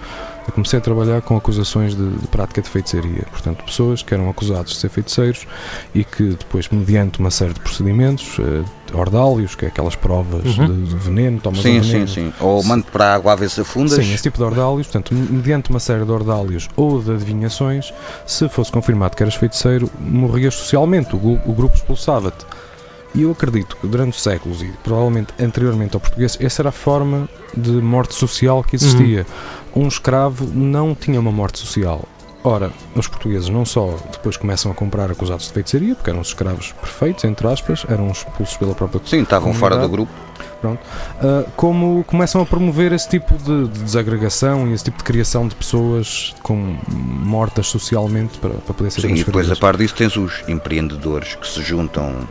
Eu comecei a trabalhar com acusações de, de, prática de feitiçaria. Portanto, pessoas que eram acusados de ser feiticeiros e que depois, mediante uma série de procedimentos, uh, ordálios, que é aquelas provas uhum. de, de, veneno, tomas sim, um veneno. Sim, sim, Ou mando para a água a ver se afundas. Sim, esse tipo de ordálios. Portanto, mediante uma série de ordálios ou de adivinhações, se fosse confirmado que eras feiticeiro, morrias socialmente, o, o grupo expulsava-te. E eu acredito que durante os séculos e provavelmente anteriormente ao português, essa era a forma de morte social que existia. Uhum. Um escravo não tinha uma morte social. Ora, os portugueses não só depois começam a comprar acusados de feitiçaria, porque eram os escravos perfeitos, entre aspas, eram expulsos pela própria Sim, estavam fora do grupo. Pronto. Uh, como começam a promover esse tipo de, de, desagregação e esse tipo de criação de pessoas com mortas socialmente para, para poder ser Sim, e depois a par disso tens os empreendedores que se juntam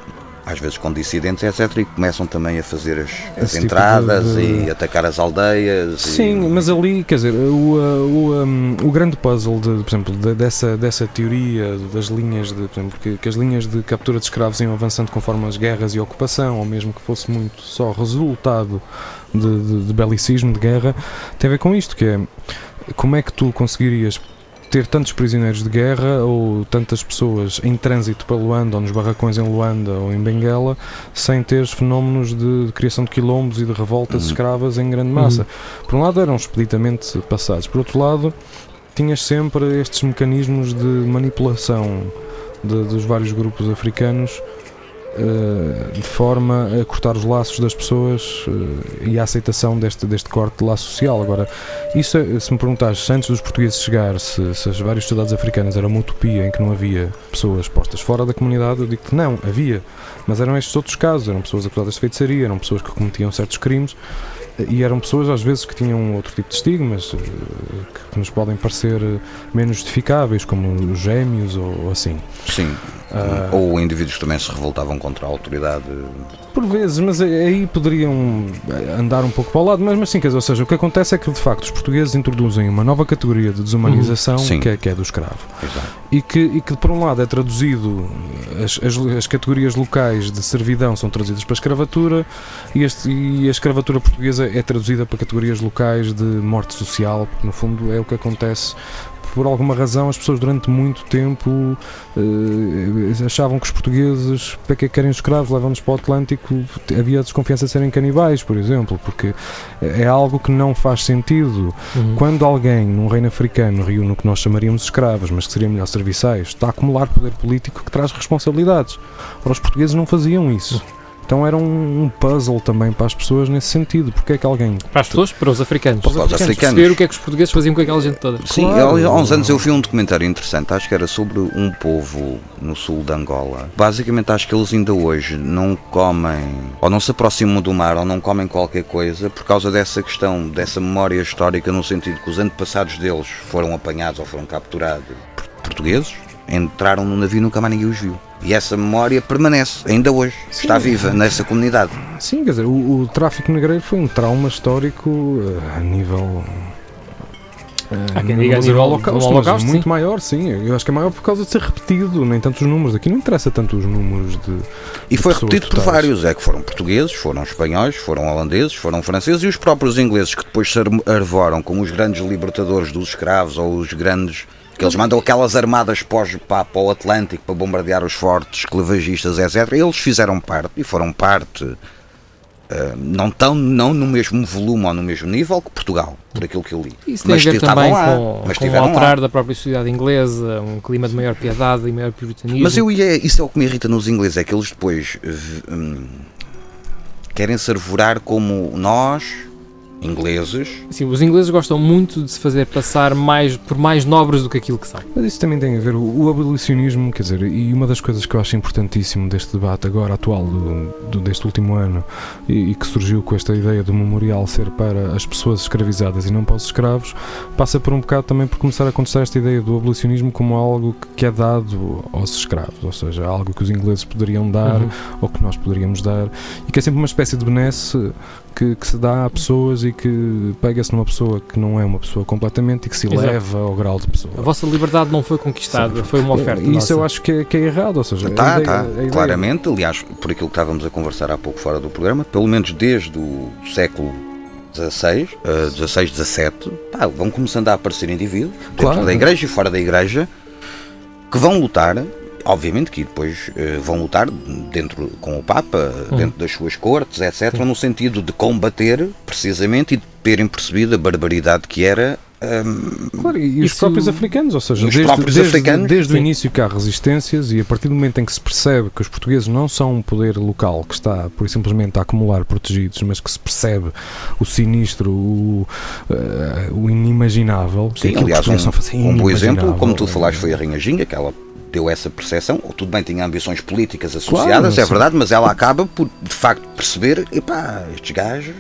às vezes com dissidentes, etc., e começam também a fazer as, as tipo entradas tipo de, de... e atacar as aldeias. Sim, e... mas ali, quer dizer, o, o, um, o grande puzzle, de, por exemplo, de, dessa, dessa teoria das linhas, de, por exemplo, que, que, as linhas de captura de escravos iam avançando conforme as guerras e ocupação, ou mesmo que fosse muito só resultado de, de belicismo, de guerra, tem a ver com isto, que é como é que tu conseguirias ter tantos prisioneiros de guerra ou tantas pessoas em trânsito para Luanda ou nos barracões em Luanda ou em Benguela sem teres fenómenos de, de criação de quilombos e de revoltas uhum. escravas em grande massa. Uhum. Por um lado eram expeditamente passados, por outro lado tinhas sempre estes mecanismos de manipulação de, dos vários grupos africanos de forma a cortar os laços das pessoas eh, e a aceitação deste, deste corte de laço social. Agora, isso, é, se me perguntares se antes dos portugueses chegar, se, se as várias sociedades africanas eram uma utopia em que não havia pessoas postas fora da comunidade, eu digo que não, havia. Mas eram estes outros casos, eram pessoas acusadas de feitiçaria, eram pessoas que cometiam certos crimes e eram pessoas às vezes que tinham outro tipo de estigmas eh, que nos podem parecer menos justificáveis, como os gêmeos ou assim. Sim. Uh, ou indivíduos que também se revoltavam contra a autoridade. Por vezes, mas aí poderiam andar um pouco para o lado, mas, mas sim, ou seja, o que acontece é que de facto os portugueses introduzem uma nova categoria de desumanização uhum. que, é, que é do escravo. E que, e que por um lado é traduzido, as, as, as, categorias locais de servidão são traduzidas para a escravatura e, este, e a escravatura portuguesa é traduzida para categorias locais de morte social, porque no fundo é o que acontece por alguma razão as pessoas durante muito tempo uh, achavam que os portugueses, para que querem os escravos, levam-nos para o Atlântico, havia desconfiança de serem canibais, por exemplo, porque é algo que não faz sentido. Uhum. Quando alguém num reino africano reúne o que nós chamaríamos de escravos, mas que seriam melhor serviçais, está a acumular poder político que traz responsabilidades. Ora, os portugueses não faziam isso. Então era um, um, puzzle também para as pessoas nesse sentido. Porque é que alguém. Para as pessoas, para os africanos. Para os africanos. africanos. Perceber o que é que os portugueses faziam com aquela gente toda. Sim, claro. há uns anos eu vi um documentário interessante, acho que era sobre um povo no sul de Angola. Basicamente acho que eles ainda hoje não comem, ou não se aproximam do mar, ou não comem qualquer coisa por causa dessa questão, dessa memória histórica, no sentido que os antepassados deles foram apanhados ou foram capturados por portugueses, entraram no navio e nunca mais ninguém os viu. E essa memória permanece, ainda hoje, Sim. está viva nessa comunidade. Sim, quer dizer, o, o tráfico negreiro foi um trauma histórico uh, a nível Há quem diga a nível holocausto, holocausto muito sim. maior, sim. Eu acho que é maior por causa de ser repetido, nem tanto os números. Aqui não interessa tanto os números de. E foi repetido totais. por vários, é que foram portugueses, foram espanhóis, foram holandeses, foram franceses e os próprios ingleses que depois se arvoram como os grandes libertadores dos escravos ou os grandes que eles mandam aquelas armadas pós, para, para o Atlântico para bombardear os fortes esclavagistas, etc. Eles fizeram parte e foram parte, uh, não tão não no mesmo volume ou no mesmo nível que Portugal, por aquilo que eu li. Isso tem mas a ver também lá, com, mas com o alterar lá. da própria sociedade inglesa, um clima de maior piedade e maior puritanismo. Mas eu ia, isso é o que me irrita nos ingleses, é que eles depois um, querem se arvorar como nós ingleses. Sim, os ingleses gostam muito de se fazer passar mais, por mais nobres do que aquilo que são. Mas isso também tem a ver, o, o abolicionismo, quer dizer, e uma das coisas que eu acho importantíssimo deste debate agora atual, do, do deste último ano, e, e, que surgiu com esta ideia do memorial ser para as pessoas escravizadas e não para os escravos, passa por um bocado também por começar a contestar esta ideia do abolicionismo como algo que é dado aos escravos, ou seja, algo que os ingleses poderiam dar uhum. ou que nós poderíamos dar, e que é sempre uma espécie de benesse que, que, se dá a pessoas e que pega-se numa pessoa que não é uma pessoa completamente e que se Exato. leva ao grau de pessoa. A vossa liberdade não foi conquistada, Sim. foi uma oferta. Isso nossa. eu acho que é, que é, errado, ou seja, tá, tá. claramente, aliás, por aquilo que estávamos a conversar há pouco fora do programa, pelo menos desde o século 16, uh, 16, 17, pá, vão começando a aparecer indivíduos dentro Claro. da igreja e fora da igreja que vão lutar, obviamente que depois uh, vão lutar dentro com o Papa, dentro das suas cortes, etc., no sentido de combater precisamente e de terem percebido a barbaridade que era. hum, Claro, e, os Isso- próprios africanos, ou seja, desde, desde- africanos, desde o início que há resistências e a partir do momento em que se percebe que os portugueses não são um poder local que está, por simplesmente, a acumular protegidos, mas que se percebe o sinistro, o, eh, o inimaginável, Sim, é aliás, um, um bom exemplo, como tu falaste, foi a Rainha Ginga, que ela deu essa percepção, ou tudo bem, tinha ambições políticas associadas, Claro, é verdade, mas ela acaba por, de facto, perceber, epá, estes gajos,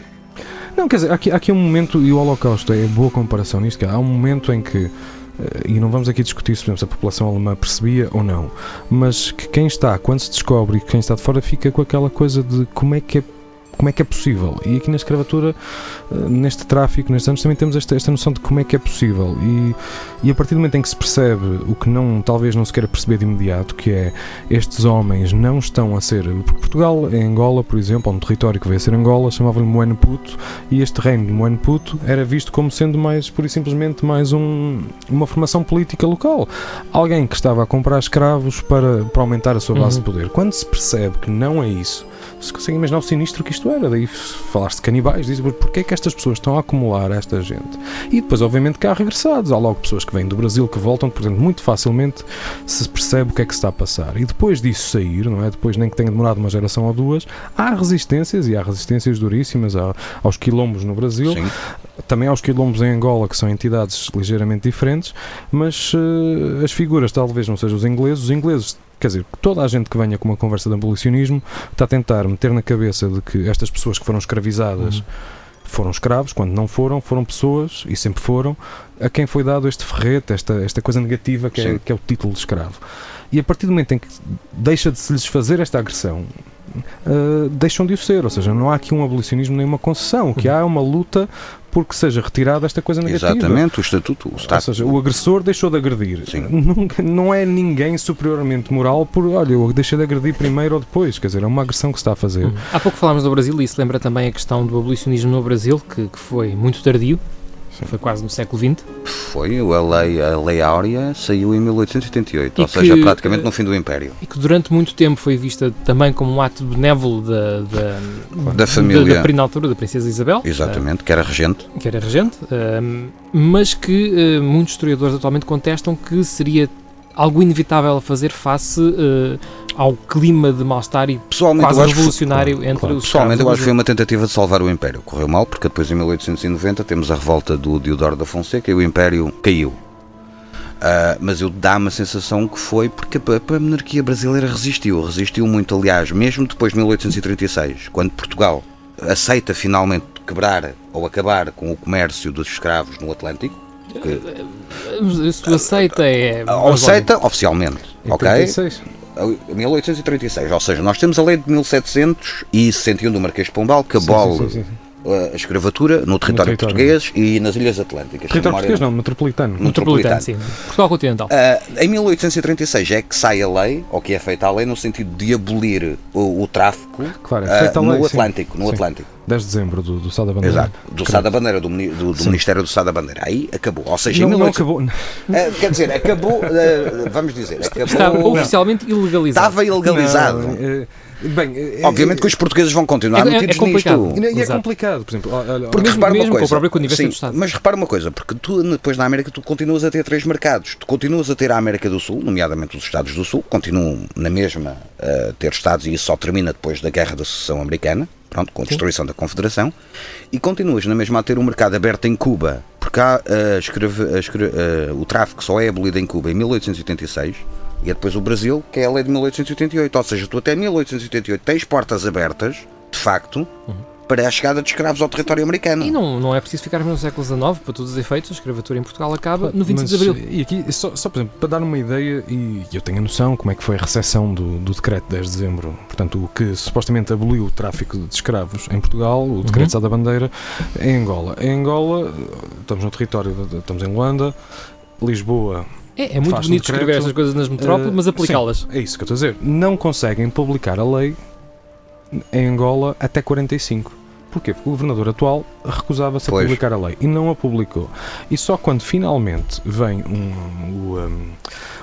Não, quer dizer, há aqui, há aqui um momento, e o Holocausto é boa comparação nisto, que há um momento em que, eh, e não vamos aqui discutir se, por exemplo, se a população alemã percebia ou não, mas que quem está, quando se descobre quem está de fora fica com aquela coisa de como é que é como é que é possível? E aqui na escravatura, eh, neste tráfico, nestes anos, também temos esta, esta noção de como é que é possível. E, e a partir do momento em que se percebe o que não, talvez não se queira perceber de imediato, que é estes homens não estão a ser. Porque Portugal, em Angola, por exemplo, ou no território que veio a ser Angola, chamava-lhe Moeno Puto, e este reino de Moeno Puto era visto como sendo mais, pura e simplesmente, mais um, uma formação política local. Alguém que estava a comprar escravos para, para aumentar a sua base Uhum. de poder. Quando se percebe que não é isso, se consegue imaginar o sinistro que isto era, daí falar-se de canibais, diz porque é que estas pessoas estão a acumular esta gente? E depois, obviamente, que há regressados, há logo pessoas que vêm do Brasil que voltam, portanto, muito facilmente se percebe o que é que se está a passar. E depois disso sair, não é? Depois nem que tenha demorado uma geração ou duas, há resistências e há resistências duríssimas aos quilombos no Brasil, sim, também aos quilombos em Angola, que são entidades ligeiramente diferentes, mas eh, as figuras talvez não sejam os ingleses. Os ingleses, quer dizer, toda a gente que venha com uma conversa de abolicionismo está a tentar meter na cabeça de que estas pessoas que foram escravizadas foram escravos, quando não foram, foram pessoas, e sempre foram, a quem foi dado este ferrete, esta, esta coisa negativa que é, que é o título de escravo. E a partir do momento em que deixa de se lhes fazer esta agressão, uh, deixam de o ser, ou seja, não há aqui um abolicionismo nem uma concessão, o que há é uma luta por que seja retirada esta coisa negativa. exatamente, o estatuto, o Ou Estado. seja, o agressor deixou de agredir. Sim. Nunca, não é ninguém superiormente moral por, olha, eu deixei de agredir primeiro ou depois. Quer dizer, é uma agressão que se está a fazer. Uhum. Há pouco falámos do Brasil e isso lembra também a questão do abolicionismo no Brasil, que, que foi muito tardio, foi quase no século XX. Foi, a lei, a lei Áurea saiu em 1888, E ou seja, que, praticamente eh, no fim do Império. e que durante muito tempo foi vista também como um ato benévolo da, da, Da família. da, da, na altura da Princesa Isabel, Exatamente, que era regente. eh, que era regente, eh, mas que eh, muitos historiadores atualmente contestam que seria algo inevitável a fazer face eh, ao clima de mal-estar e Pessoalmente, quase que revolucionário claro, entre claro. os Pessoalmente, eu acho que foi uma tentativa de salvar o Império. Correu mal, porque depois, em 1890, temos a revolta do Diodoro da Fonseca e o Império caiu. Ah, mas eu dá-me a sensação que foi porque a, a monarquia brasileira resistiu. Resistiu muito, aliás, mesmo depois de 1836, quando Portugal aceita finalmente quebrar ou acabar com o comércio dos escravos no Atlântico. Que, Se tu aceita é... ou aceita oficialmente, Em ok? 36. 1836, ou seja, nós temos a lei de 1761 do Marquês de Pombal que abole A escravatura no território, território. português e nas Ilhas Atlânticas. Território Memória- português não, metropolitano. Metropolitano, sim. Portugal continental. Ah, em 1836 é que sai a lei, ou que é feita a lei, no sentido de abolir o, o tráfico Claro, é a no lei, sim. Atlântico. No Sim. Atlântico. 10 de dezembro do, do Sá da Bandeira. Exato. Do Sá da Bandeira, do, do- do. Ministério do Sá da Bandeira. Aí acabou. Ou seja, Não, em não 18... acabou. Ah, quer dizer, acabou, ah, vamos dizer, acabou. oficialmente ilegalizado. Estava ilegalizado. Não, é- bem, é- Obviamente que os portugueses vão continuar É- é- metidos é complicado. nisto. E, e é complicado, por exemplo. Olha, olha, Porque Mesmo- repara uma mesmo com coisa, própria conivência sim, do Estado. Mas repara uma coisa, porque tu depois na América tu continuas a ter três mercados. Tu continuas a ter a América do Sul, nomeadamente os Estados do Sul, continuam na mesma a ter Estados e isso só termina depois da Guerra da Secessão Americana, pronto, com a destruição da Confederação, e continuas na mesma a ter um mercado aberto em Cuba, porque há, ah, escreve- ah, escre- ah, o tráfico só é abolido em Cuba em 1886. E é depois o Brasil, que é a lei de 1888. Ou seja, tu até 1888 tens portas abertas, de facto, para a chegada de escravos ao território americano. E não, não é preciso ficar no século XIX, para todos os efeitos, a escravatura em Portugal acaba no 25 Mas, de Abril. E aqui, só, só por exemplo, para dar uma ideia, e eu tenho a noção como é que foi a recepção do, do decreto de 10 de dezembro, portanto, o que supostamente aboliu o tráfico de escravos em Portugal, o decreto Uhum. Sá da Bandeira, em Angola. Em Angola, estamos no território, estamos em Luanda, Lisboa. É, é muito Faz-se bonito um decreto, escrever estas coisas nas metrópoles, eh, mas aplicá-las. é isso que eu estou a dizer. Não conseguem publicar a lei em Angola até 45. Porquê? Porque o governador atual recusava-se a publicar a lei e não a publicou. E só quando finalmente vem um, o, um,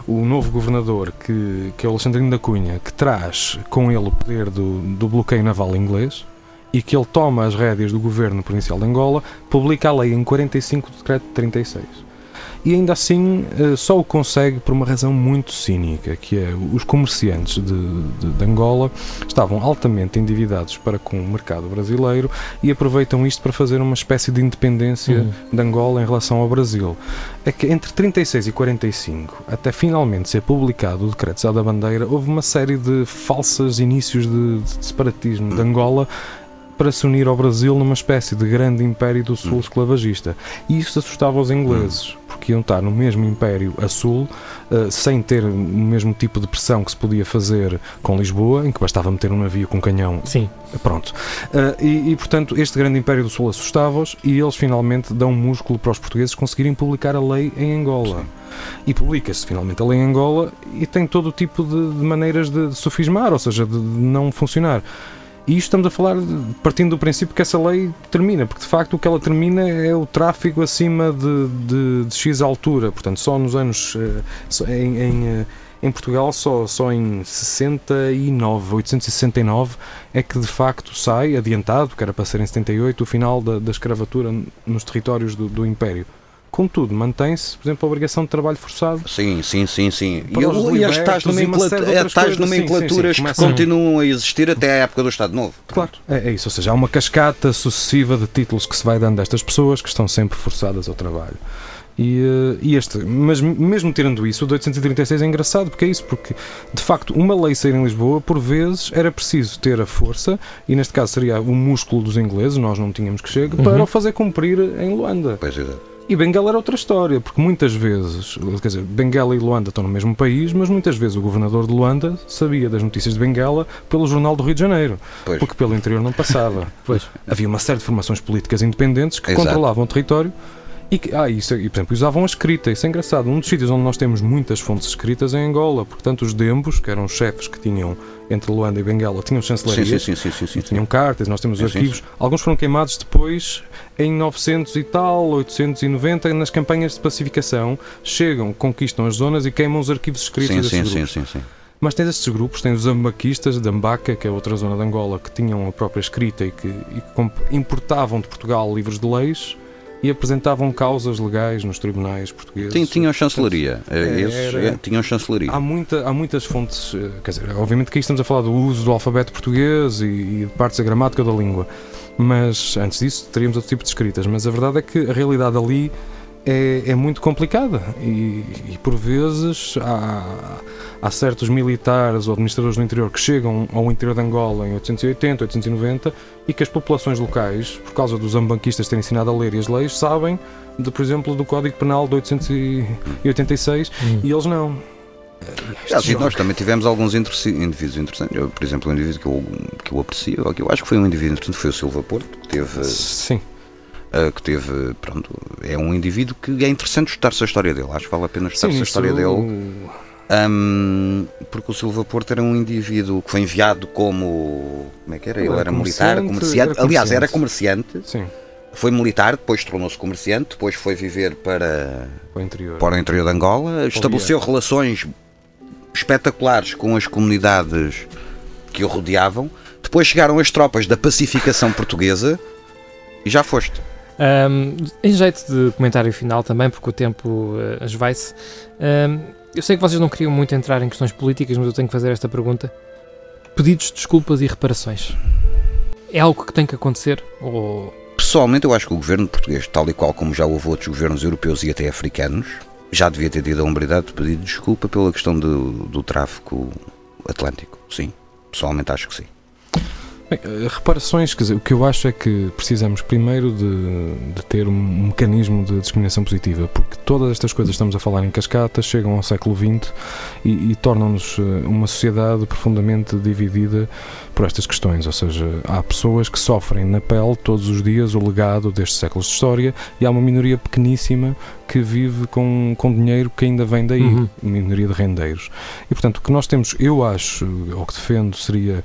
o novo governador, que, que é o Alexandrino da Cunha, que traz com ele o poder do, do bloqueio naval inglês e que ele toma as rédeas do governo provincial de Angola, publica a lei em 45 do decreto de 36. E ainda assim eh, só o consegue por uma razão muito cínica, que é os comerciantes de, de- de Angola estavam altamente endividados para com o mercado brasileiro e aproveitam isto para fazer uma espécie de independência Uhum. de Angola em relação ao Brasil. É que entre 36 e 45, até finalmente ser publicado o Decreto da Bandeira, houve uma série de falsos inícios de, de separatismo de Angola para se unir ao Brasil numa espécie de grande império do sul esclavagista. E isso assustava os ingleses, porque iam estar no mesmo império a sul, eh, sem ter o mesmo tipo de pressão que se podia fazer com Lisboa, em que bastava meter um navio com um canhão Sim. Pronto. Uh, e, e, portanto, este grande Império do Sul assustava-os e eles finalmente dão músculo para os portugueses conseguirem publicar a lei em Angola. E publica-se finalmente a lei em Angola e tem todo o tipo de, de maneiras de, de sofismar, ou seja, de, de não funcionar. E isto estamos a falar partindo do princípio que essa lei termina, porque de facto o que ela termina é o tráfego acima de, de, de X altura. Portanto, só nos anos. eh, em, em, eh, em Portugal, só, só em 69, 869, é que de facto sai adiantado, que era para ser em 78, o final da, da escravatura nos territórios do, do Império. Contudo, mantém-se, por exemplo, a obrigação de trabalho forçado. Sim, sim, sim, sim. E, Para o- e as tais, libertos uma nomenclatu- série de outras tais coisas. Sim, sim, sim, nomenclaturas que continuam a existir até à época do Estado Novo. Claro, é, é isso. Ou seja, há uma cascata sucessiva de títulos que se vai dando a estas pessoas que estão sempre forçadas ao trabalho. E, eh, e este, mas mesmo tirando isso, o de 836 é engraçado porque é isso, porque de facto uma lei sair em Lisboa, por vezes era preciso ter a força, e neste caso seria o músculo dos ingleses, nós não tínhamos que chegar, para Uhum. o fazer cumprir em Luanda. Pois é. E Benguela era outra história, porque muitas vezes, quer dizer, Benguela e Luanda estão no mesmo país, mas muitas vezes o governador de Luanda sabia das notícias de Benguela pelo Jornal do Rio de Janeiro, Pois. porque pelo interior não passava. Pois. Havia uma série de formações políticas independentes que Exato. controlavam o território e que, ah, isso, e, por exemplo, usavam a escrita. Isso é engraçado. Um dos sítios onde nós temos muitas fontes escritas é em Angola. Portanto, os dembos, que eram os chefes que tinham entre Luanda e Benguela, tinham chancelarias. sim, sim, sim, sim. Tinham cartas, nós temos arquivos. Alguns foram queimados depois, em 900 e tal, 890, nas campanhas de pacificação. Chegam, conquistam as zonas e queimam os arquivos escritos Sim, desses sim, sim, sim, sim. Mas tens estes grupos, tens os ambaquistas de Ambaca, que é outra zona de Angola, que tinham a própria escrita e que, e que importavam de Portugal livros de leis e apresentavam causas legais nos tribunais portugueses. Tinham, tinham chancelaria. É, Esses era- eh, tinham chancelaria. Há, muita, há muitas fontes, eh, quer dizer, obviamente que aqui estamos a falar do uso do alfabeto português e, e de partes da gramática da língua, mas antes disso teríamos outro tipo de escritas. Mas a verdade é que a realidade ali é, é muito complicada e, e por vezes há, há certos militares ou administradores do interior que chegam ao interior de Angola em 880, 890 e que as populações locais, por causa dos ambanquistas terem ensinado a ler e as leis, sabem, de, por exemplo, do Código Penal de 886 Hum. e eles não. Aliás, e nós também tivemos alguns indivíduos interessantes. Eu, por exemplo, um indivíduo que eu, que eu aprecio, que eu acho que foi um indivíduo interessante, foi o Silva Porto, que teve, Sim, eh, que teve, pronto, é um indivíduo que é interessante estudar-se a história dele. Acho que vale a pena estudar-se a história dele. Hum, porque o Silva Porto era um indivíduo que foi enviado como. Como é que era? Ele era era militar, comerciante, comerciante. era Aliás, era comerciante. comerciante, Sim, foi militar, depois tornou-se comerciante, depois foi viver para, para o interior. para o interior de Angola, estabeleceu relações espetaculares com as comunidades que o rodeavam. Depois chegaram as tropas da pacificação portuguesa e já foste. Ahm, em jeito de comentário final também, porque o tempo uh, esvai-se, ahm, eu sei que vocês não queriam muito entrar em questões políticas, mas eu tenho que fazer esta pergunta. Pedidos de desculpas e reparações. É algo que tem que acontecer? Ou... Pessoalmente, eu acho que o governo português, tal e qual como já houve outros governos europeus e até africanos, já devia ter tido a hombridade de pedir desculpa pela questão do, do tráfico atlântico. Sim, pessoalmente acho que sim. Bem, reparações, quer dizer, o que eu acho é que precisamos primeiro de, de ter um mecanismo de discriminação positiva, porque todas estas coisas que estamos a falar em cascata chegam ao século XX e, e tornam-nos eh, uma sociedade profundamente dividida por estas questões, ou seja, há pessoas que sofrem na pele todos os dias o legado destes séculos de história e há uma minoria pequeníssima que vive com, com dinheiro que ainda vem daí, Uhum. minoria de rendeiros. E portanto, o que nós temos, eu acho, ou que defendo, seria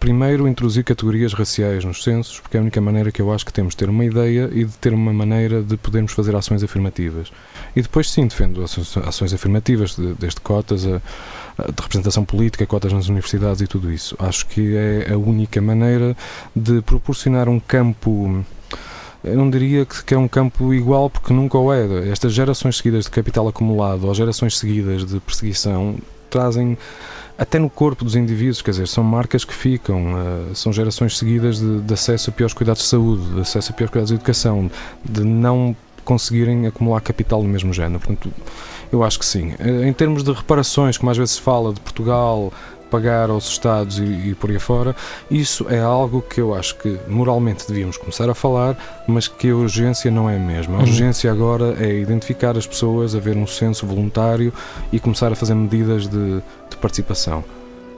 primeiro introduzir categorias raciais nos censos, porque é a única maneira que eu acho que temos de ter uma ideia e de ter uma maneira de podermos fazer ações afirmativas. E depois sim defendo ações, afirmativas, de, desde cotas a, de representação política, cotas nas universidades e tudo isso. Acho que é a única maneira de proporcionar um campo eu não diria que, é um campo igual porque nunca o é. Estas gerações seguidas de capital acumulado ou gerações seguidas de perseguição trazem até no corpo dos indivíduos, quer dizer, são marcas que ficam, uh, são gerações seguidas de, de, acesso a piores cuidados de saúde, de acesso a piores cuidados de educação, de não conseguirem acumular capital do mesmo género. Portanto, eu acho que sim. Uh, em termos de reparações, como às vezes se fala de Portugal, pagar aos Estados e, e, por aí fora, isso é algo que eu acho que moralmente devíamos começar a falar, mas que a urgência não é a mesma. A uhum. urgência agora é identificar as pessoas, haver um senso voluntário e começar a fazer medidas de, de participação.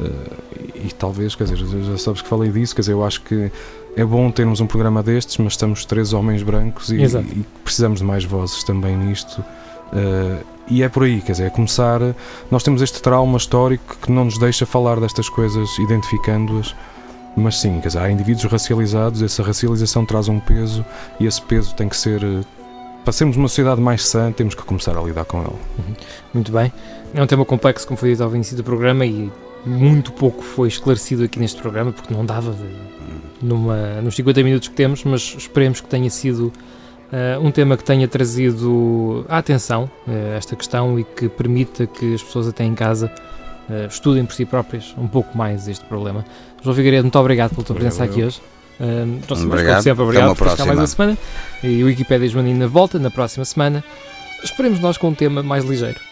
Uh, e, e, talvez, quer dizer, já sabes que falei disso, quer dizer, eu acho que é bom termos um programa destes, mas estamos três homens brancos e, e precisamos de mais vozes também nisto. Uh, e é por aí, quer dizer, é começar. Nós temos este trauma histórico que não nos deixa falar destas coisas, identificando-as. Mas sim, quer dizer, há indivíduos racializados, essa racialização traz um peso e esse peso tem que ser. Para sermos uma sociedade mais sã, temos que começar a lidar com ele. Uhum. Muito bem. É um tema complexo, como foi dito ao início do programa, e muito pouco foi esclarecido aqui neste programa, porque não dava de, numa, nos 50 minutos que temos, mas esperemos que tenha sido um tema que tenha trazido a atenção uh, esta questão e que permita que as pessoas até em casa uh, estudem por si próprias um pouco mais este problema. João Figueiredo, muito obrigado pela tua presença aqui hoje. Uh, obrigado. Sempre, obrigado por estar mais uma semana. E o Wikipédia Joanina volta na próxima semana. Esperemos nós com um tema mais ligeiro.